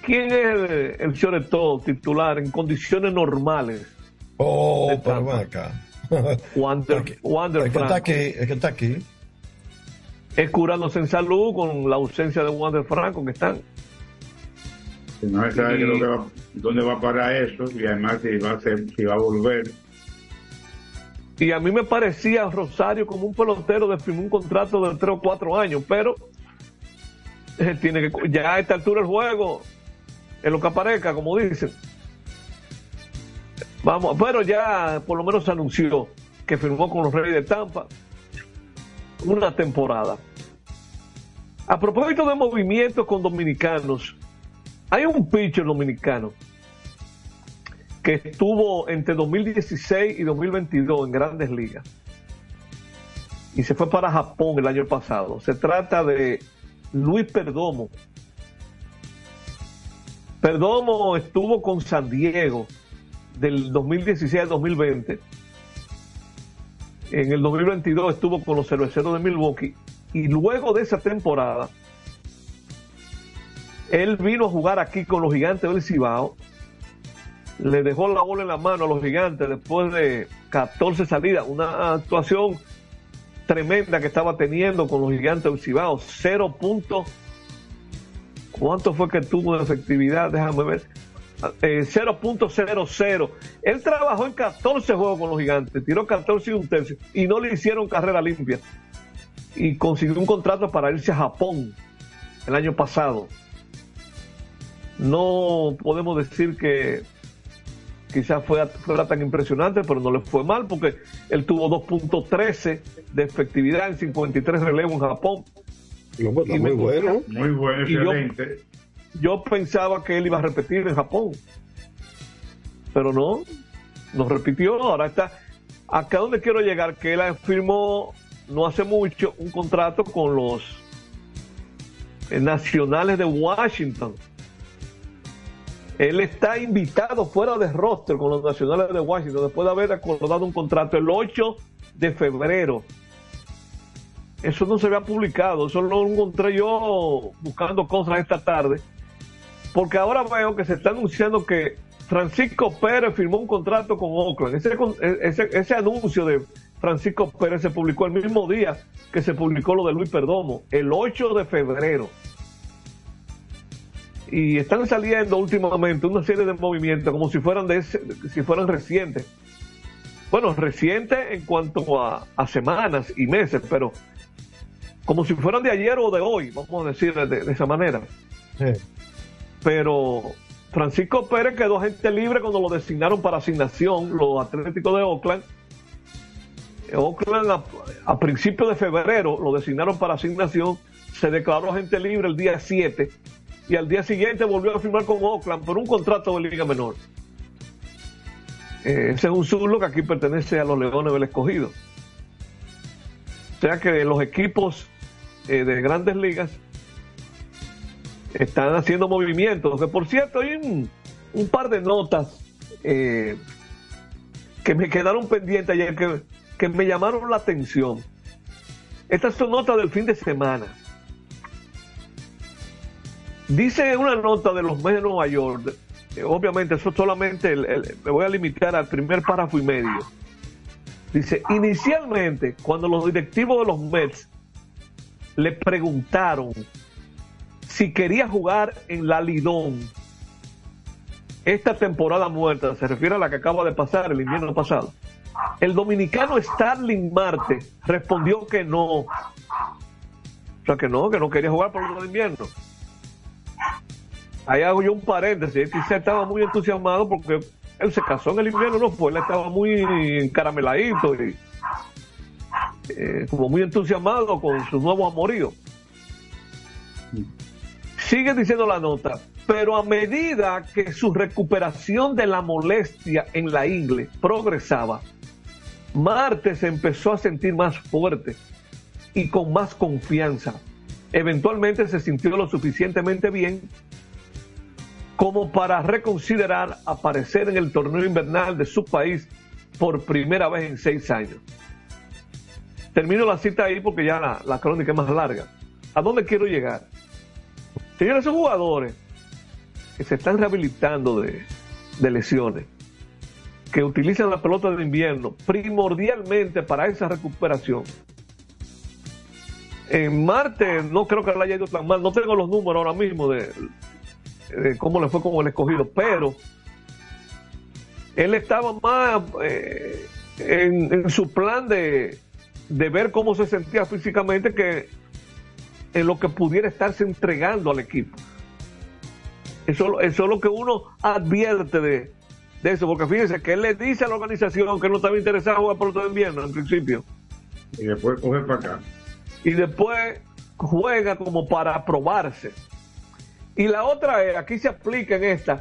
Speaker 3: ¿Quién es el, el sobre todo titular en condiciones normales?
Speaker 14: Oh,
Speaker 3: de
Speaker 14: pero
Speaker 3: Tampa?
Speaker 14: ven acá. [laughs]
Speaker 3: Wander, Wander
Speaker 14: el que está aquí, el que está aquí.
Speaker 3: Es curándose en salud con la ausencia de Wander Franco que están.
Speaker 4: No se sabe
Speaker 3: Y-
Speaker 4: que va- dónde va a parar eso y además si va a, ser, si va a volver.
Speaker 3: Y a mí me parecía Rosario como un pelotero de un contrato de 3 o 4 años, pero eh, tiene que ya a esta altura del juego, en lo que aparezca, como dicen. Vamos, pero ya por lo menos anunció que firmó con los Reyes de Tampa una temporada. A propósito de movimientos con dominicanos, hay un pitcher dominicano que estuvo entre 2016 y 2022 en grandes ligas. Y se fue para Japón el año pasado. Se trata de Luis Perdomo. Perdomo estuvo con San Diego del 2016 al 2020. En el 2022 estuvo con los cerveceros de Milwaukee. Y luego de esa temporada, él vino a jugar aquí con los gigantes del Cibao le dejó la bola en la mano a los gigantes después de 14 salidas, una actuación tremenda que estaba teniendo con los gigantes del Cibao, 0 puntos. ¿Cuánto fue que tuvo de efectividad? Déjame ver. Eh, 0.00. Él trabajó en 14 juegos con los gigantes, tiró 14 y un tercio y no le hicieron carrera limpia. Y consiguió un contrato para irse a Japón el año pasado. No podemos decir que quizás fuera, fuera tan impresionante, pero no le fue mal porque él tuvo 2.13 de efectividad en 53 relevos en Japón.
Speaker 4: Muy bueno,
Speaker 3: Y yo-
Speaker 4: excelente.
Speaker 3: Yo pensaba que él iba a repetir en Japón, pero no, no repitió. Ahora está acá donde quiero llegar, que él firmó no hace mucho un contrato con los eh, nacionales de Washington. Él está invitado fuera de roster con los nacionales de Washington después de haber acordado un contrato el 8 de febrero. Eso no se había publicado, eso lo encontré yo buscando cosas esta tarde. Porque ahora veo que se está anunciando que Francisco Pérez firmó un contrato con Oakland. Ese, ese anuncio de Francisco Pérez se publicó el mismo día que se publicó lo de Luis Perdomo, el 8 de febrero. Y están saliendo últimamente una serie de movimientos como si fueran de ese- si fueran recientes. Bueno, recientes en cuanto a semanas y meses, pero como si fueran de ayer o de hoy, vamos a decir de, de esa manera. Pero Francisco Pérez quedó agente libre cuando lo designaron para asignación los Atléticos de Oakland. Oakland a, a principios de febrero lo designaron para asignación, se declaró agente libre el día 7 y al día siguiente volvió a firmar con Oakland por un contrato de liga menor. Eh, ese es un zurdo que aquí pertenece a los Leones del Escogido. O sea que los equipos eh, de grandes ligas están haciendo movimientos. Que por cierto, hay un, par de notas eh, que me quedaron pendientes ayer que, que me llamaron la atención. Estas son notas del fin de semana. Dice una nota de los medios de Nueva York, eh, obviamente eso solamente me voy a limitar al primer párrafo y medio. Dice, inicialmente, cuando los directivos de los Mets le preguntaron si quería jugar en la Lidón esta temporada muerta, se refiere a la que acaba de pasar el invierno pasado, el dominicano Starling Marte respondió que no. O sea, que no, que no quería jugar por el invierno. Ahí hago yo un paréntesis. Quizá estaba muy entusiasmado porque él se casó en el invierno, no fue, él estaba muy encarameladito y eh, como muy entusiasmado con su nuevo amorío. Sigue diciendo la nota, pero a medida que su recuperación de la molestia en la ingle progresaba, Marte se empezó a sentir más fuerte y con más confianza. Eventualmente se sintió lo suficientemente bien como para reconsiderar aparecer en el torneo invernal de su país por primera vez en seis años. Termino la cita ahí porque ya la, la crónica es más larga. ¿A dónde quiero llegar? Señores, esos jugadores que se están rehabilitando de, de lesiones, que utilizan la pelota de invierno primordialmente para esa recuperación. En Marte no creo que le haya ido tan mal, no tengo los números ahora mismo de, de cómo le fue con el escogido, pero él estaba más eh, en, en su plan de, de ver cómo se sentía físicamente que en lo que pudiera estarse entregando al equipo. Eso, eso es lo que uno advierte de, de eso, porque fíjense que él le dice a la organización que no estaba interesado en jugar por todo invierno en principio.
Speaker 4: Y después coge para acá.
Speaker 3: Y después juega como para probarse. Y la otra es, aquí se aplica en esta,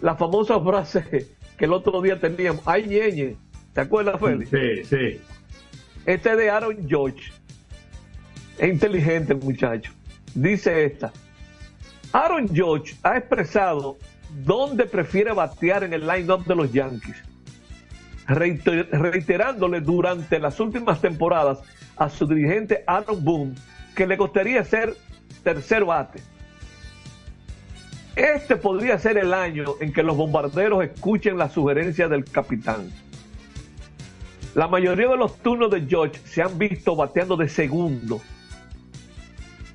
Speaker 3: la famosa frase que el otro día teníamos, ay ñeñe, ¿te acuerdas, Félix?
Speaker 4: Sí, sí.
Speaker 3: Este es de Aaron George. Es inteligente el muchacho. Dice esta. Aaron George ha expresado dónde prefiere batear en el line-up de los Yankees, reiter- reiterándole durante las últimas temporadas a su dirigente Aaron Boone que le gustaría ser tercer bate. Este podría ser el año en que los bombarderos escuchen la sugerencia del capitán. La mayoría de los turnos de George se han visto bateando de segundo,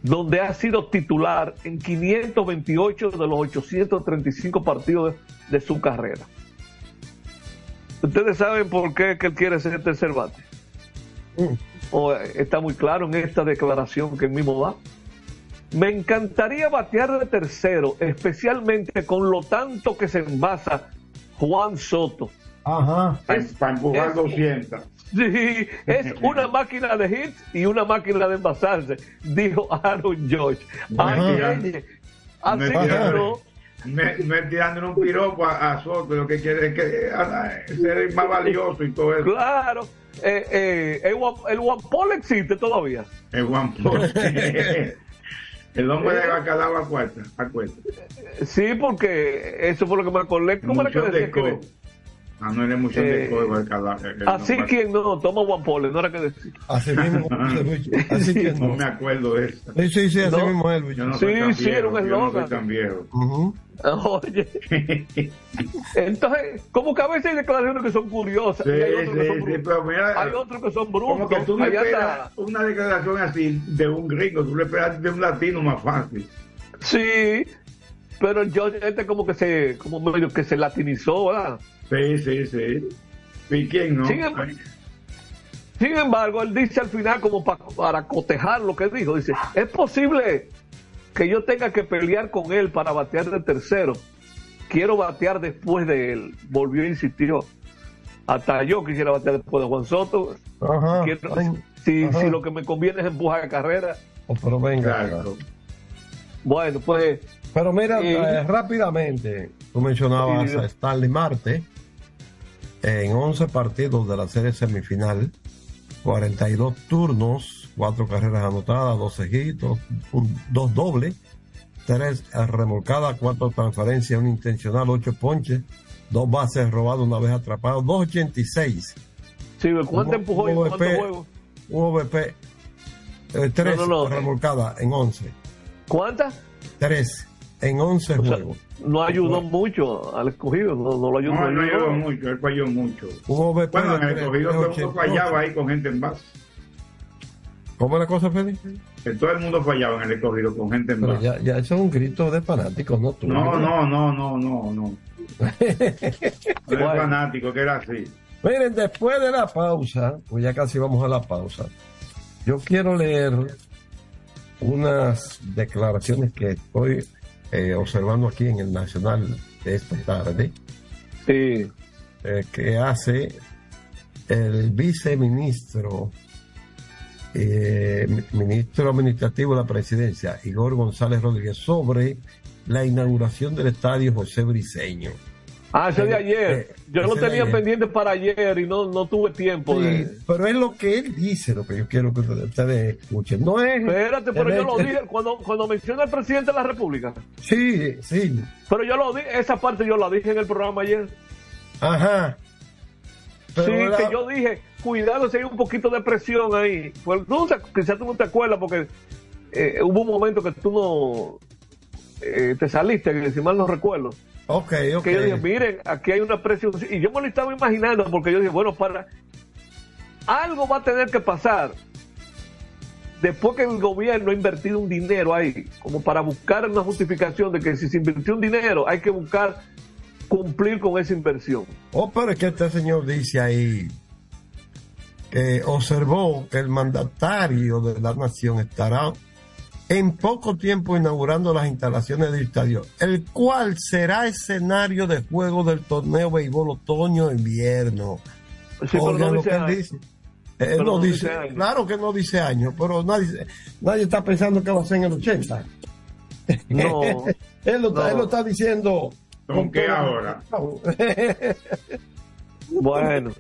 Speaker 3: donde ha sido titular en 528 de los 835 partidos de, de su carrera. Ustedes saben por qué que él quiere ser tercer bate. O eh, está muy claro en esta declaración que él mismo da. Me encantaría batear de tercero, especialmente con lo tanto que se envasa Juan Soto.
Speaker 2: Ajá.
Speaker 4: Para empujar
Speaker 3: es-
Speaker 4: 200.
Speaker 3: Sí, es una máquina de hits y una máquina de envasarse, dijo Aaron George. Ay. Así
Speaker 4: Me
Speaker 3: que no.
Speaker 4: me, me tirándole un piropo a, a Soto, lo que quiere es que ah, ser más valioso y todo eso.
Speaker 3: Claro, eh, eh, el, Juan- el Juan Paul existe todavía.
Speaker 4: El Juan Paul. [laughs] El hombre de bacalao a cuarta, a cuarta.
Speaker 3: Sí, porque eso fue lo que me acordé. ¿Cómo era que decía que-.
Speaker 4: Ah, no era mucho de
Speaker 3: Eh,
Speaker 4: bacalao. el
Speaker 3: Así quien no, toma Juan Paul, no era que decir.
Speaker 2: Así mismo, [laughs] así que
Speaker 4: No
Speaker 2: no.
Speaker 4: me acuerdo de eso.
Speaker 2: Sí, sí, sí, así
Speaker 3: No.
Speaker 2: mismo es,
Speaker 3: Sí, sí, era un eslogan.
Speaker 4: tan viejo.
Speaker 3: Oye, entonces, como que a veces hay declaraciones que son curiosas
Speaker 4: Sí,
Speaker 3: y hay otros que
Speaker 4: sí,
Speaker 3: son
Speaker 4: sí, pero mira,
Speaker 3: hay otros que son
Speaker 4: Como que
Speaker 3: bruscos.
Speaker 4: tú
Speaker 3: Allá
Speaker 4: esperas
Speaker 3: está.
Speaker 4: una declaración así de un gringo, tú le esperas de un latino más fácil.
Speaker 3: Sí, pero yo este como que se, como medio que se latinizó, ¿verdad?
Speaker 4: Sí, sí, sí. ¿Y quién no?
Speaker 3: Sin, em- sin embargo, él dice al final como pa- para cotejar lo que dijo, dice, es posible que yo tenga que pelear con él para batear de tercero. Quiero batear después de él. Volvió e insistió. Hasta yo quisiera batear después de Juan Soto.
Speaker 2: Ajá.
Speaker 3: Quiero-
Speaker 2: Ay,
Speaker 3: si,
Speaker 2: ajá.
Speaker 3: si lo que me conviene es empujar carrera.
Speaker 2: Oh, pero venga.
Speaker 4: Claro.
Speaker 3: Bueno, pues
Speaker 2: Pero mira, eh, rápidamente, tú mencionabas a Stanley Marte en 11 partidos de la serie semifinal, 42 turnos, 4 carreras anotadas, 12 hits, 2 dobles, 3 remolcadas, 4 transferencias, un intencional, 8 ponches, 2 bases robadas una vez atrapado, 286.
Speaker 3: sí, ¿cuánto empujó cuánto
Speaker 2: OVP, 3
Speaker 3: No, no, no.
Speaker 2: remolcadas en 11.
Speaker 3: ¿Cuántas?
Speaker 2: 3 en 11
Speaker 3: O sea,
Speaker 2: juegos.
Speaker 3: no ayudó mucho al escogido, no, no lo ayudó.
Speaker 4: No, no
Speaker 3: ayudó.
Speaker 4: mucho, él falló mucho.
Speaker 2: Hubo VP
Speaker 4: Bueno, en el
Speaker 2: tres-
Speaker 4: escogido todo el mundo
Speaker 2: 388.
Speaker 4: fallaba ahí con gente en base.
Speaker 2: ¿Cómo es la cosa, Félix?
Speaker 4: Que todo el mundo fallaba en el escogido con gente en
Speaker 2: ya, ya eso es un grito de fanáticos, ¿no? Tú,
Speaker 4: No, no, no, no, no, no. [laughs] No es
Speaker 3: Bueno.
Speaker 4: fanático, que era así.
Speaker 2: Miren, después de la pausa, pues ya casi vamos a la pausa, yo quiero leer unas declaraciones que estoy eh, observando aquí en el Nacional de esta tarde,
Speaker 3: Sí,
Speaker 2: eh, que hace el viceministro, eh, mi- ministro administrativo de la presidencia, Igor González Rodríguez, sobre la inauguración del estadio José Briceño.
Speaker 3: Ah, ese de ayer.
Speaker 2: Eh,
Speaker 3: Yo lo tenía pendiente para ayer y no, no tuve tiempo
Speaker 2: Sí,
Speaker 3: de...
Speaker 2: pero es lo que él dice, lo que yo quiero que ustedes, escuchen. No es.
Speaker 3: Espérate, pero yo lo dije cuando, cuando menciona al presidente de la República.
Speaker 2: Sí, sí.
Speaker 3: Pero yo lo dije, esa parte yo la dije en el programa ayer.
Speaker 2: Ajá. Pero
Speaker 3: sí, que yo dije, cuidado si hay un poquito de presión ahí. Pues, tú, te- quizás tú no te acuerdas porque eh, hubo un momento que tú no eh, te saliste, que si mal no recuerdo.
Speaker 2: Ok, ok.
Speaker 3: Que yo dije, miren, aquí hay una presión. Y yo me lo estaba imaginando porque yo dije, bueno, para algo va a tener que pasar después que el gobierno ha invertido un dinero ahí, como para buscar una justificación de que si se invirtió un dinero, hay que buscar cumplir con esa inversión.
Speaker 2: Oh, pero es que este señor dice ahí que observó que el mandatario de la nación estará en poco tiempo inaugurando las instalaciones del estadio, el cual será escenario de juego del torneo béisbol otoño-invierno.
Speaker 3: Sí,
Speaker 2: Oigan
Speaker 3: no
Speaker 2: lo
Speaker 3: dice
Speaker 2: que él
Speaker 3: año.
Speaker 2: dice. Él
Speaker 3: Pero
Speaker 2: no
Speaker 3: no
Speaker 2: dice,
Speaker 3: dice año.
Speaker 2: claro que no dice año, pero nadie, nadie está pensando que va a ser en el 80.
Speaker 3: No. [laughs]
Speaker 2: él, lo, está-
Speaker 3: No.
Speaker 2: él lo está diciendo.
Speaker 4: ¿Con qué ahora? [laughs]
Speaker 3: Bueno,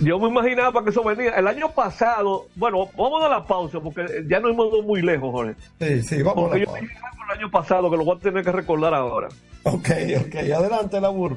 Speaker 3: yo me imaginaba que eso venía. El año pasado, bueno, vamos a la pausa porque ya no hemos ido muy lejos, Jorge.
Speaker 2: Sí, sí, vamos a la
Speaker 3: yo
Speaker 2: pausa.
Speaker 3: dije algo el año pasado que lo voy a tener que recordar ahora.
Speaker 2: Ok, ok, adelante la burro.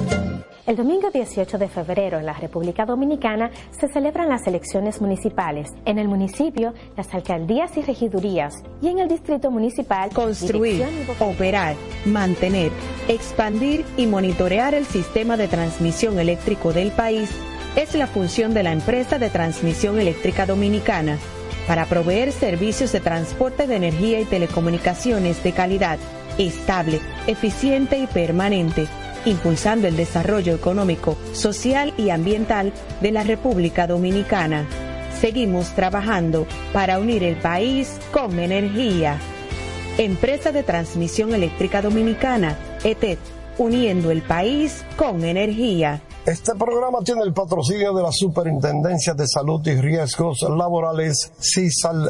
Speaker 5: El domingo 18 de febrero en la República Dominicana se celebran las elecciones municipales. En el municipio, las alcaldías y regidurías y en el distrito municipal,
Speaker 6: Construir, operar, mantener, expandir y monitorear el sistema de transmisión eléctrico del país es la función de la empresa de transmisión eléctrica dominicana para proveer servicios de transporte de energía y telecomunicaciones de calidad, estable, eficiente y permanente, impulsando el desarrollo económico, social y ambiental de la República Dominicana. Seguimos trabajando para unir el país con energía. Empresa de Transmisión Eléctrica Dominicana, ETED, uniendo el país con energía.
Speaker 2: Este programa tiene el patrocinio de la Superintendencia de Salud y Riesgos Laborales, CISAL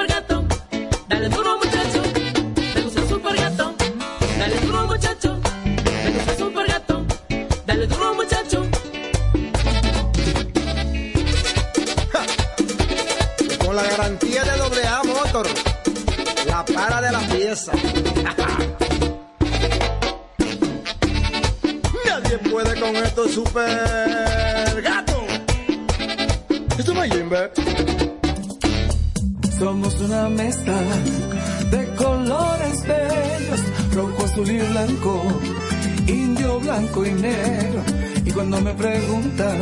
Speaker 9: la para de la pieza. Nadie puede con esto super gato. Esto no Jimbe.
Speaker 10: Somos una mezcla de colores bellos, rojo, azul y blanco, indio, blanco y negro. Y cuando me preguntan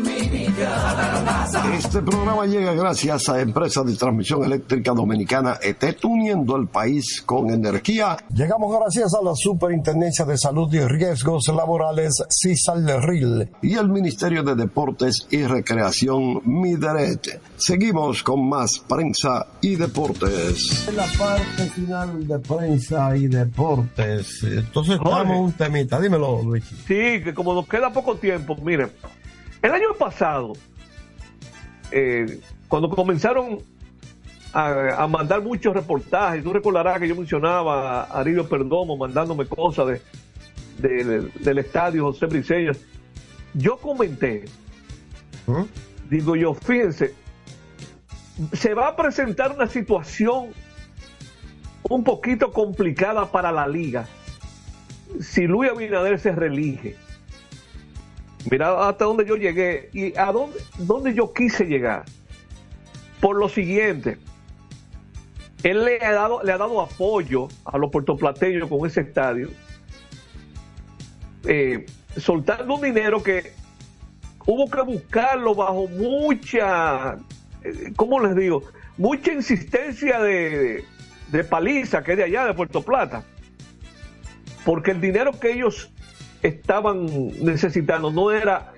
Speaker 14: Este programa llega gracias a Empresa de Transmisión Eléctrica Dominicana ET, uniendo el país con energía. Llegamos gracias a la Superintendencia de Salud y Riesgos Laborales, CISALRIL, y el Ministerio de Deportes y Recreación, MIDERET. Seguimos con más prensa y deportes. En la parte final de prensa y deportes. Entonces,
Speaker 3: Jorge.
Speaker 14: estamos un temita. Dímelo, Luis.
Speaker 3: Sí, que como nos queda poco tiempo, miren, el año pasado, eh, cuando comenzaron a, a mandar muchos reportajes, tú recordarás que yo mencionaba a Aridio Perdomo mandándome cosas de, de- de- del estadio José Briceño, yo comenté, digo yo, fíjense, se va a presentar una situación un poquito complicada para la liga si Luis Abinader se reelige. Mira hasta dónde yo llegué y a dónde, dónde yo quise llegar. Por lo siguiente, él le ha dado, le ha dado apoyo a los puertoplateños con ese estadio, eh, soltando un dinero que hubo que buscarlo bajo mucha, eh, ¿cómo les digo? Mucha insistencia de, de Paliza, que es de allá, de Puerto Plata porque el dinero que ellos estaban necesitando no era,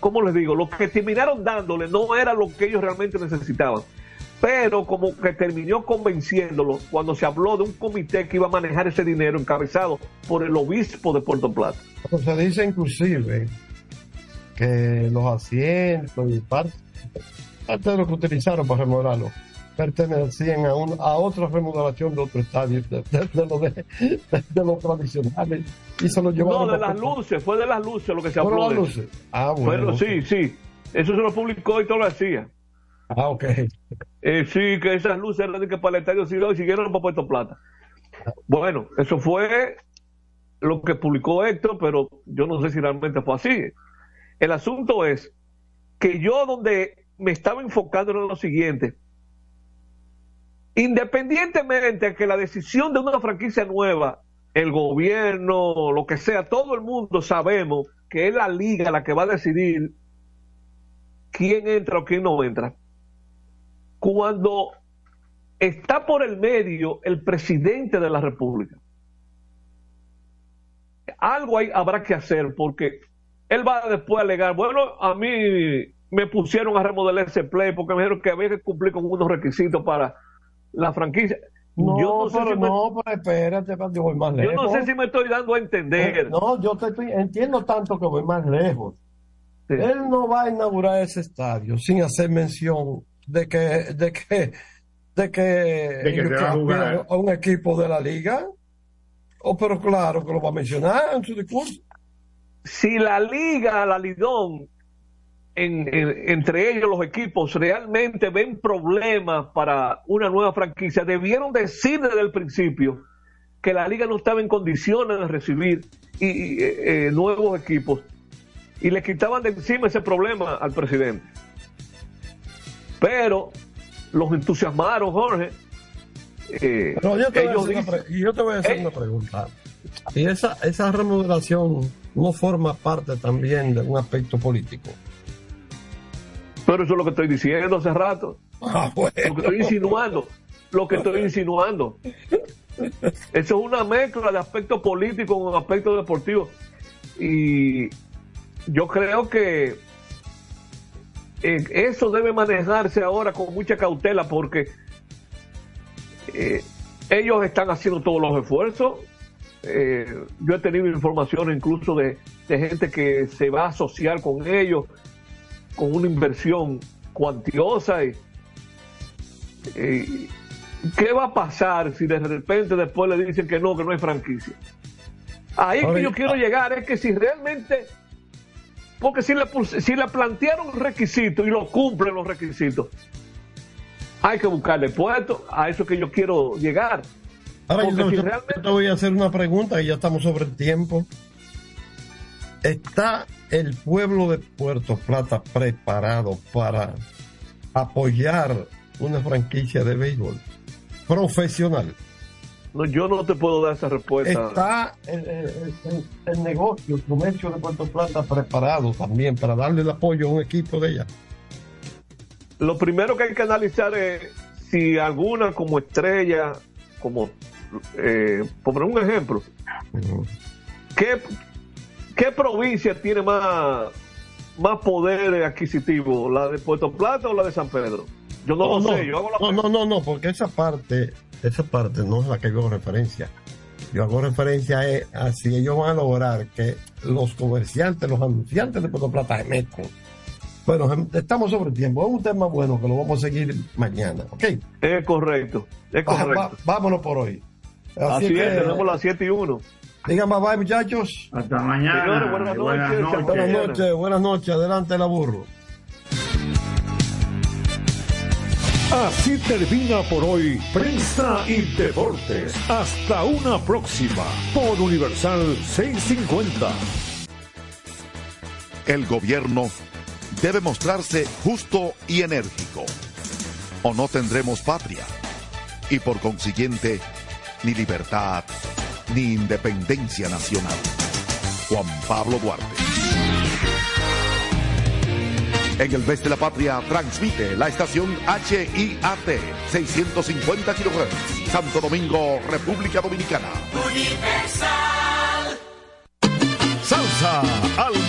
Speaker 3: ¿cómo les digo? Lo que terminaron dándole no era lo que ellos realmente necesitaban. Pero como que terminó convenciéndolo cuando se habló de un comité que iba a manejar ese dinero encabezado por el obispo de Puerto Plata.
Speaker 2: Se dice inclusive que los asientos y parte, parte de lo que utilizaron para remodelarlo pertenecían a, un, a otra remodelación de otro estadio, de, de, de lo, de, de, de lo tradicional. Y se lo llevaron
Speaker 3: No, de las luces, fue de las luces lo que se
Speaker 2: ¿Fueron
Speaker 3: habló.
Speaker 2: las luces? Ah, bueno.
Speaker 3: Bueno, sí, sí. Eso se lo publicó y todo lo decía.
Speaker 2: Ah, ok.
Speaker 3: Eh, sí, que esas luces eran de que para el estadio Ciudad y siguieron para Puerto Plata. Bueno, eso fue lo que publicó Héctor, pero yo no sé si realmente fue así. El asunto es que yo donde me estaba enfocando era lo siguiente. Independientemente de que la decisión de una franquicia nueva, el gobierno, lo que sea, todo el mundo sabemos que es la liga la que va a decidir quién entra o quién no entra. Cuando está por el medio el presidente de la República, algo hay, habrá que hacer porque él va después a alegar, bueno, a mí me pusieron a remodelar ese play porque me dijeron que había que cumplir con unos requisitos para la franquicia.
Speaker 2: No,
Speaker 3: yo no sé
Speaker 2: pero
Speaker 3: si me-
Speaker 2: no, pero espérate, espérate, voy más
Speaker 3: yo
Speaker 2: lejos.
Speaker 3: no sé si me estoy dando a entender.
Speaker 2: Eh, No, yo te estoy, entiendo tanto que voy más lejos. Él no va a inaugurar ese estadio sin hacer mención de que, de que, de que,
Speaker 4: De que se va a jugar.
Speaker 2: a un equipo de la liga. Oh, pero claro que lo va a mencionar en su discurso.
Speaker 3: si la liga, la Lidón, en- en- entre ellos los equipos realmente ven problemas para una nueva franquicia, debieron decir desde el principio que la liga no estaba en condiciones de recibir y, y, eh, eh, nuevos equipos y le quitaban de encima ese problema al presidente. Pero los entusiasmaron, Jorge. Eh,
Speaker 2: Pero yo te, voy a
Speaker 3: ellos
Speaker 2: hacer una
Speaker 3: dicen-
Speaker 2: yo te voy a hacer
Speaker 3: Eh.
Speaker 2: una pregunta. Y esa, esa remodelación no forma parte también de un aspecto político.
Speaker 3: Pero eso es lo que estoy diciendo hace rato.
Speaker 2: Ah, bueno.
Speaker 3: Lo que estoy insinuando. Lo que estoy insinuando. Eso es una mezcla de aspecto político con aspecto deportivo. Y yo creo que eh, eso debe manejarse ahora con mucha cautela porque eh, ellos están haciendo todos los esfuerzos. Eh, yo he tenido información incluso de, de gente que se va a asociar con ellos con una inversión cuantiosa. Y, y- ¿Qué va a pasar si de repente después le dicen que no, que no hay franquicia? Ahí es que yo quiero llegar, es que si realmente, porque si le, si le plantearon requisitos y lo cumplen los requisitos, hay que buscarle puesto, a eso es que yo quiero llegar.
Speaker 2: Ahora
Speaker 3: Porque
Speaker 2: yo,
Speaker 3: si
Speaker 2: yo-
Speaker 3: realmente-
Speaker 2: yo te voy a hacer una pregunta y ya estamos sobre el tiempo. ¿Está el pueblo de Puerto Plata preparado para apoyar una franquicia de béisbol profesional?
Speaker 3: No, yo no te puedo dar esa respuesta.
Speaker 2: ¿Está el, el- el- el negocio, el comercio de Puerto Plata preparado también para darle el apoyo a un equipo de ella?
Speaker 3: Lo primero que hay que analizar es si alguna como estrella, como, eh, por un ejemplo, ¿qué, qué provincia tiene más, más poder adquisitivo? ¿La de Puerto Plata o la de San Pedro? Yo no, lo sé, yo hago la
Speaker 2: no, no, no, no, porque esa parte, esa parte no es la que yo hago referencia. Yo hago referencia es a si ellos van a lograr que los comerciantes, los anunciantes de Puerto Plata se metan. Bueno, em- estamos sobre el tiempo. Es un tema bueno que lo vamos a seguir mañana, ¿ok?
Speaker 3: Es correcto, es correcto.
Speaker 2: va- vámonos por hoy.
Speaker 3: Así,
Speaker 2: que-
Speaker 3: es, tenemos las 7 y 1.
Speaker 2: Digan bye bye, muchachos.
Speaker 4: Hasta mañana.
Speaker 3: Señores, buenas noches.
Speaker 4: noches.
Speaker 2: Buenas noches, buenas noches. Adelante, la burro.
Speaker 1: Así termina por hoy Prensa y Deportes. Hasta una próxima por Universal 650.
Speaker 15: El gobierno debe mostrarse justo y enérgico. O no tendremos patria. Y por consiguiente, ni libertad, ni independencia nacional. Juan Pablo Duarte. En el mes de la patria transmite la estación HIAT 650 kHz. Santo Domingo, República Dominicana.
Speaker 16: Universal.
Speaker 15: Salsa al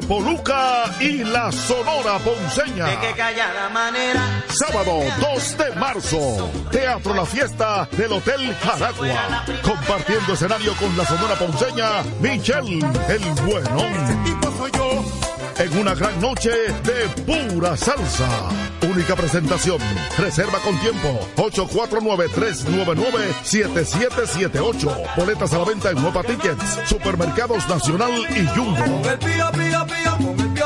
Speaker 15: Papo Luca y la Sonora Ponceña.
Speaker 7: De que callada manera.
Speaker 15: Sábado 2 de marzo, Teatro La Fiesta del Hotel Jaragua. Compartiendo escenario con la Sonora Ponceña, Michelle el Buenón. En una gran noche de pura salsa. Única presentación. Reserva con tiempo. 849-399-7778. Boletas a la venta en Nueva Tickets. Supermercados Nacional y Jumbo.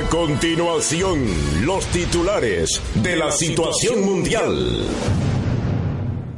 Speaker 17: A continuación, los titulares de la situación mundial.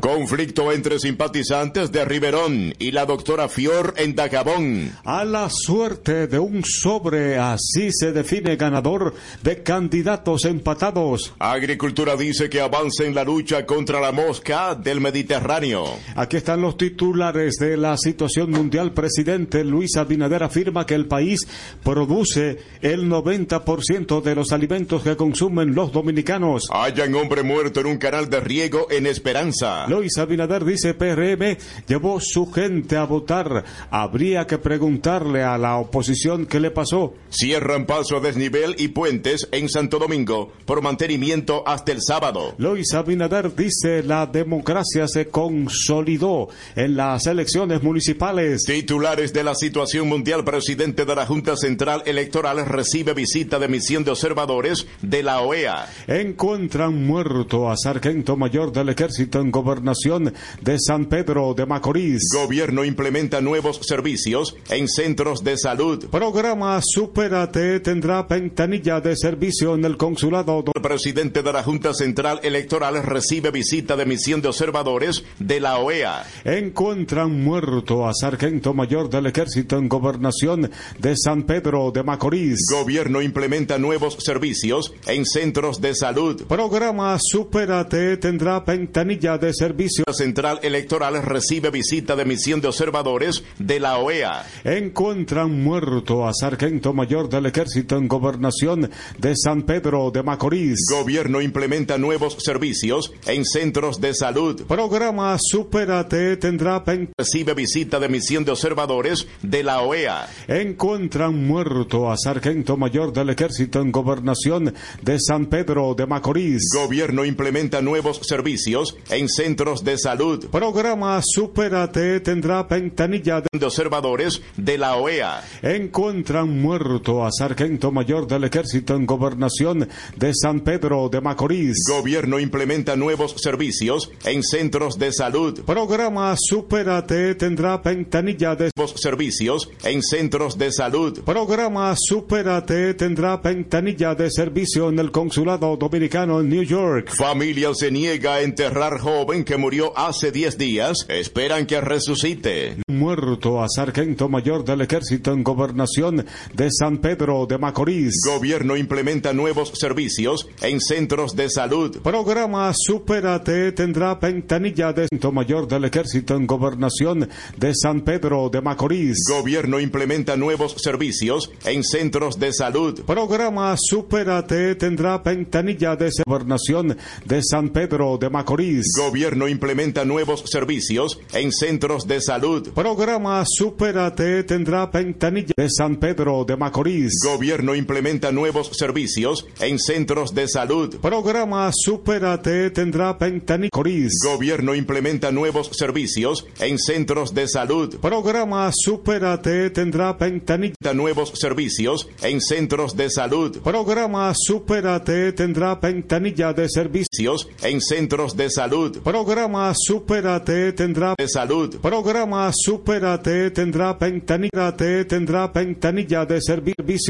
Speaker 17: Conflicto entre simpatizantes de Riverón y la doctora Fior en Dajabón.
Speaker 18: A la suerte de un sobre, así se define ganador de candidatos empatados.
Speaker 17: Agricultura dice que avanza en la lucha contra la mosca del Mediterráneo.
Speaker 18: Aquí están los titulares de la situación mundial. Presidente Luis Abinader afirma que el país produce el 90% de los alimentos que consumen los dominicanos.
Speaker 17: Hayan hombre muerto en un canal de riego en Esperanza.
Speaker 18: Luis Abinader dice PRM llevó su gente a votar. Habría que preguntarle a la oposición qué le pasó.
Speaker 17: Cierran paso a desnivel y puentes en Santo Domingo por mantenimiento hasta el sábado.
Speaker 18: Luis Abinader dice la democracia se consolidó en las elecciones municipales.
Speaker 17: Titulares de la situación mundial, presidente de la Junta Central Electoral recibe visita de misión de observadores de la OEA.
Speaker 18: Encuentran muerto a sargento mayor del ejército en gobernación de San Pedro de Macorís.
Speaker 17: Gobierno implementa nuevos servicios en centros de salud.
Speaker 18: Programa Superate tendrá ventanilla de servicio en el consulado.
Speaker 17: El presidente de la Junta Central Electoral recibe visita de misión de observadores de la OEA.
Speaker 18: Encuentran muerto a sargento mayor del ejército en gobernación de San Pedro de Macorís.
Speaker 17: Gobierno implementa nuevos servicios en centros de salud.
Speaker 18: Programa Superate tendrá ventanilla de servicio.
Speaker 17: La Central Electoral recibe visita de misión de observadores de la OEA.
Speaker 18: Encuentran muerto a sargento mayor del ejército en gobernación de San Pedro de Macorís.
Speaker 17: Gobierno implementa nuevos servicios en centros de salud.
Speaker 18: Programa Superate tendrá.
Speaker 17: Recibe visita de misión de observadores de la OEA.
Speaker 18: Encuentran muerto a sargento mayor del ejército en gobernación de San Pedro de Macorís.
Speaker 17: Gobierno implementa nuevos servicios en centros de salud.
Speaker 18: Programa Superate tendrá ventanilla de
Speaker 17: de observadores de la OEA.
Speaker 18: Encuentran muerto a sargento mayor del ejército en gobernación de San Pedro de Macorís.
Speaker 17: Gobierno implementa nuevos servicios en centros de salud.
Speaker 18: Programa Superate tendrá ventanilla de
Speaker 17: Nuevos servicios en centros de salud.
Speaker 18: Programa Superate tendrá ventanilla de servicio en el consulado dominicano en New York.
Speaker 17: Familia se niega a enterrar joven que murió hace 10 días. Esperan que resucite.
Speaker 18: Muerto a sargento mayor del ejército en gobernación de San Pedro de Macorís.
Speaker 17: Gobierno implementa nuevos servicios en centros de salud.
Speaker 18: Programa Superate tendrá ventanilla de sargento mayor del ejército en gobernación de San Pedro de Macorís.
Speaker 17: Gobierno implementa nuevos servicios en centros de salud.
Speaker 18: Programa Superate tendrá ventanilla de gobernación de San Pedro de Macorís.
Speaker 17: Gobierno implementa nuevos servicios en centros de salud.
Speaker 18: Programa Superate tendrá ventanilla de San Pedro de Macorís.
Speaker 17: Gobierno implementa nuevos servicios en centros de salud.
Speaker 18: Programa Superate tendrá ventanilla Macorís.
Speaker 17: Gobierno implementa nuevos servicios en centros de salud.
Speaker 18: Programa Superate tendrá ventanilla
Speaker 17: Nuevos servicios en centros de salud.
Speaker 18: Programa Superate tendrá ventanilla de servicios
Speaker 17: en centros de salud.
Speaker 18: Programa Superate tendrá
Speaker 17: De salud.
Speaker 18: Programa Superate tendrá ventanilla tendrá ventanilla de servicio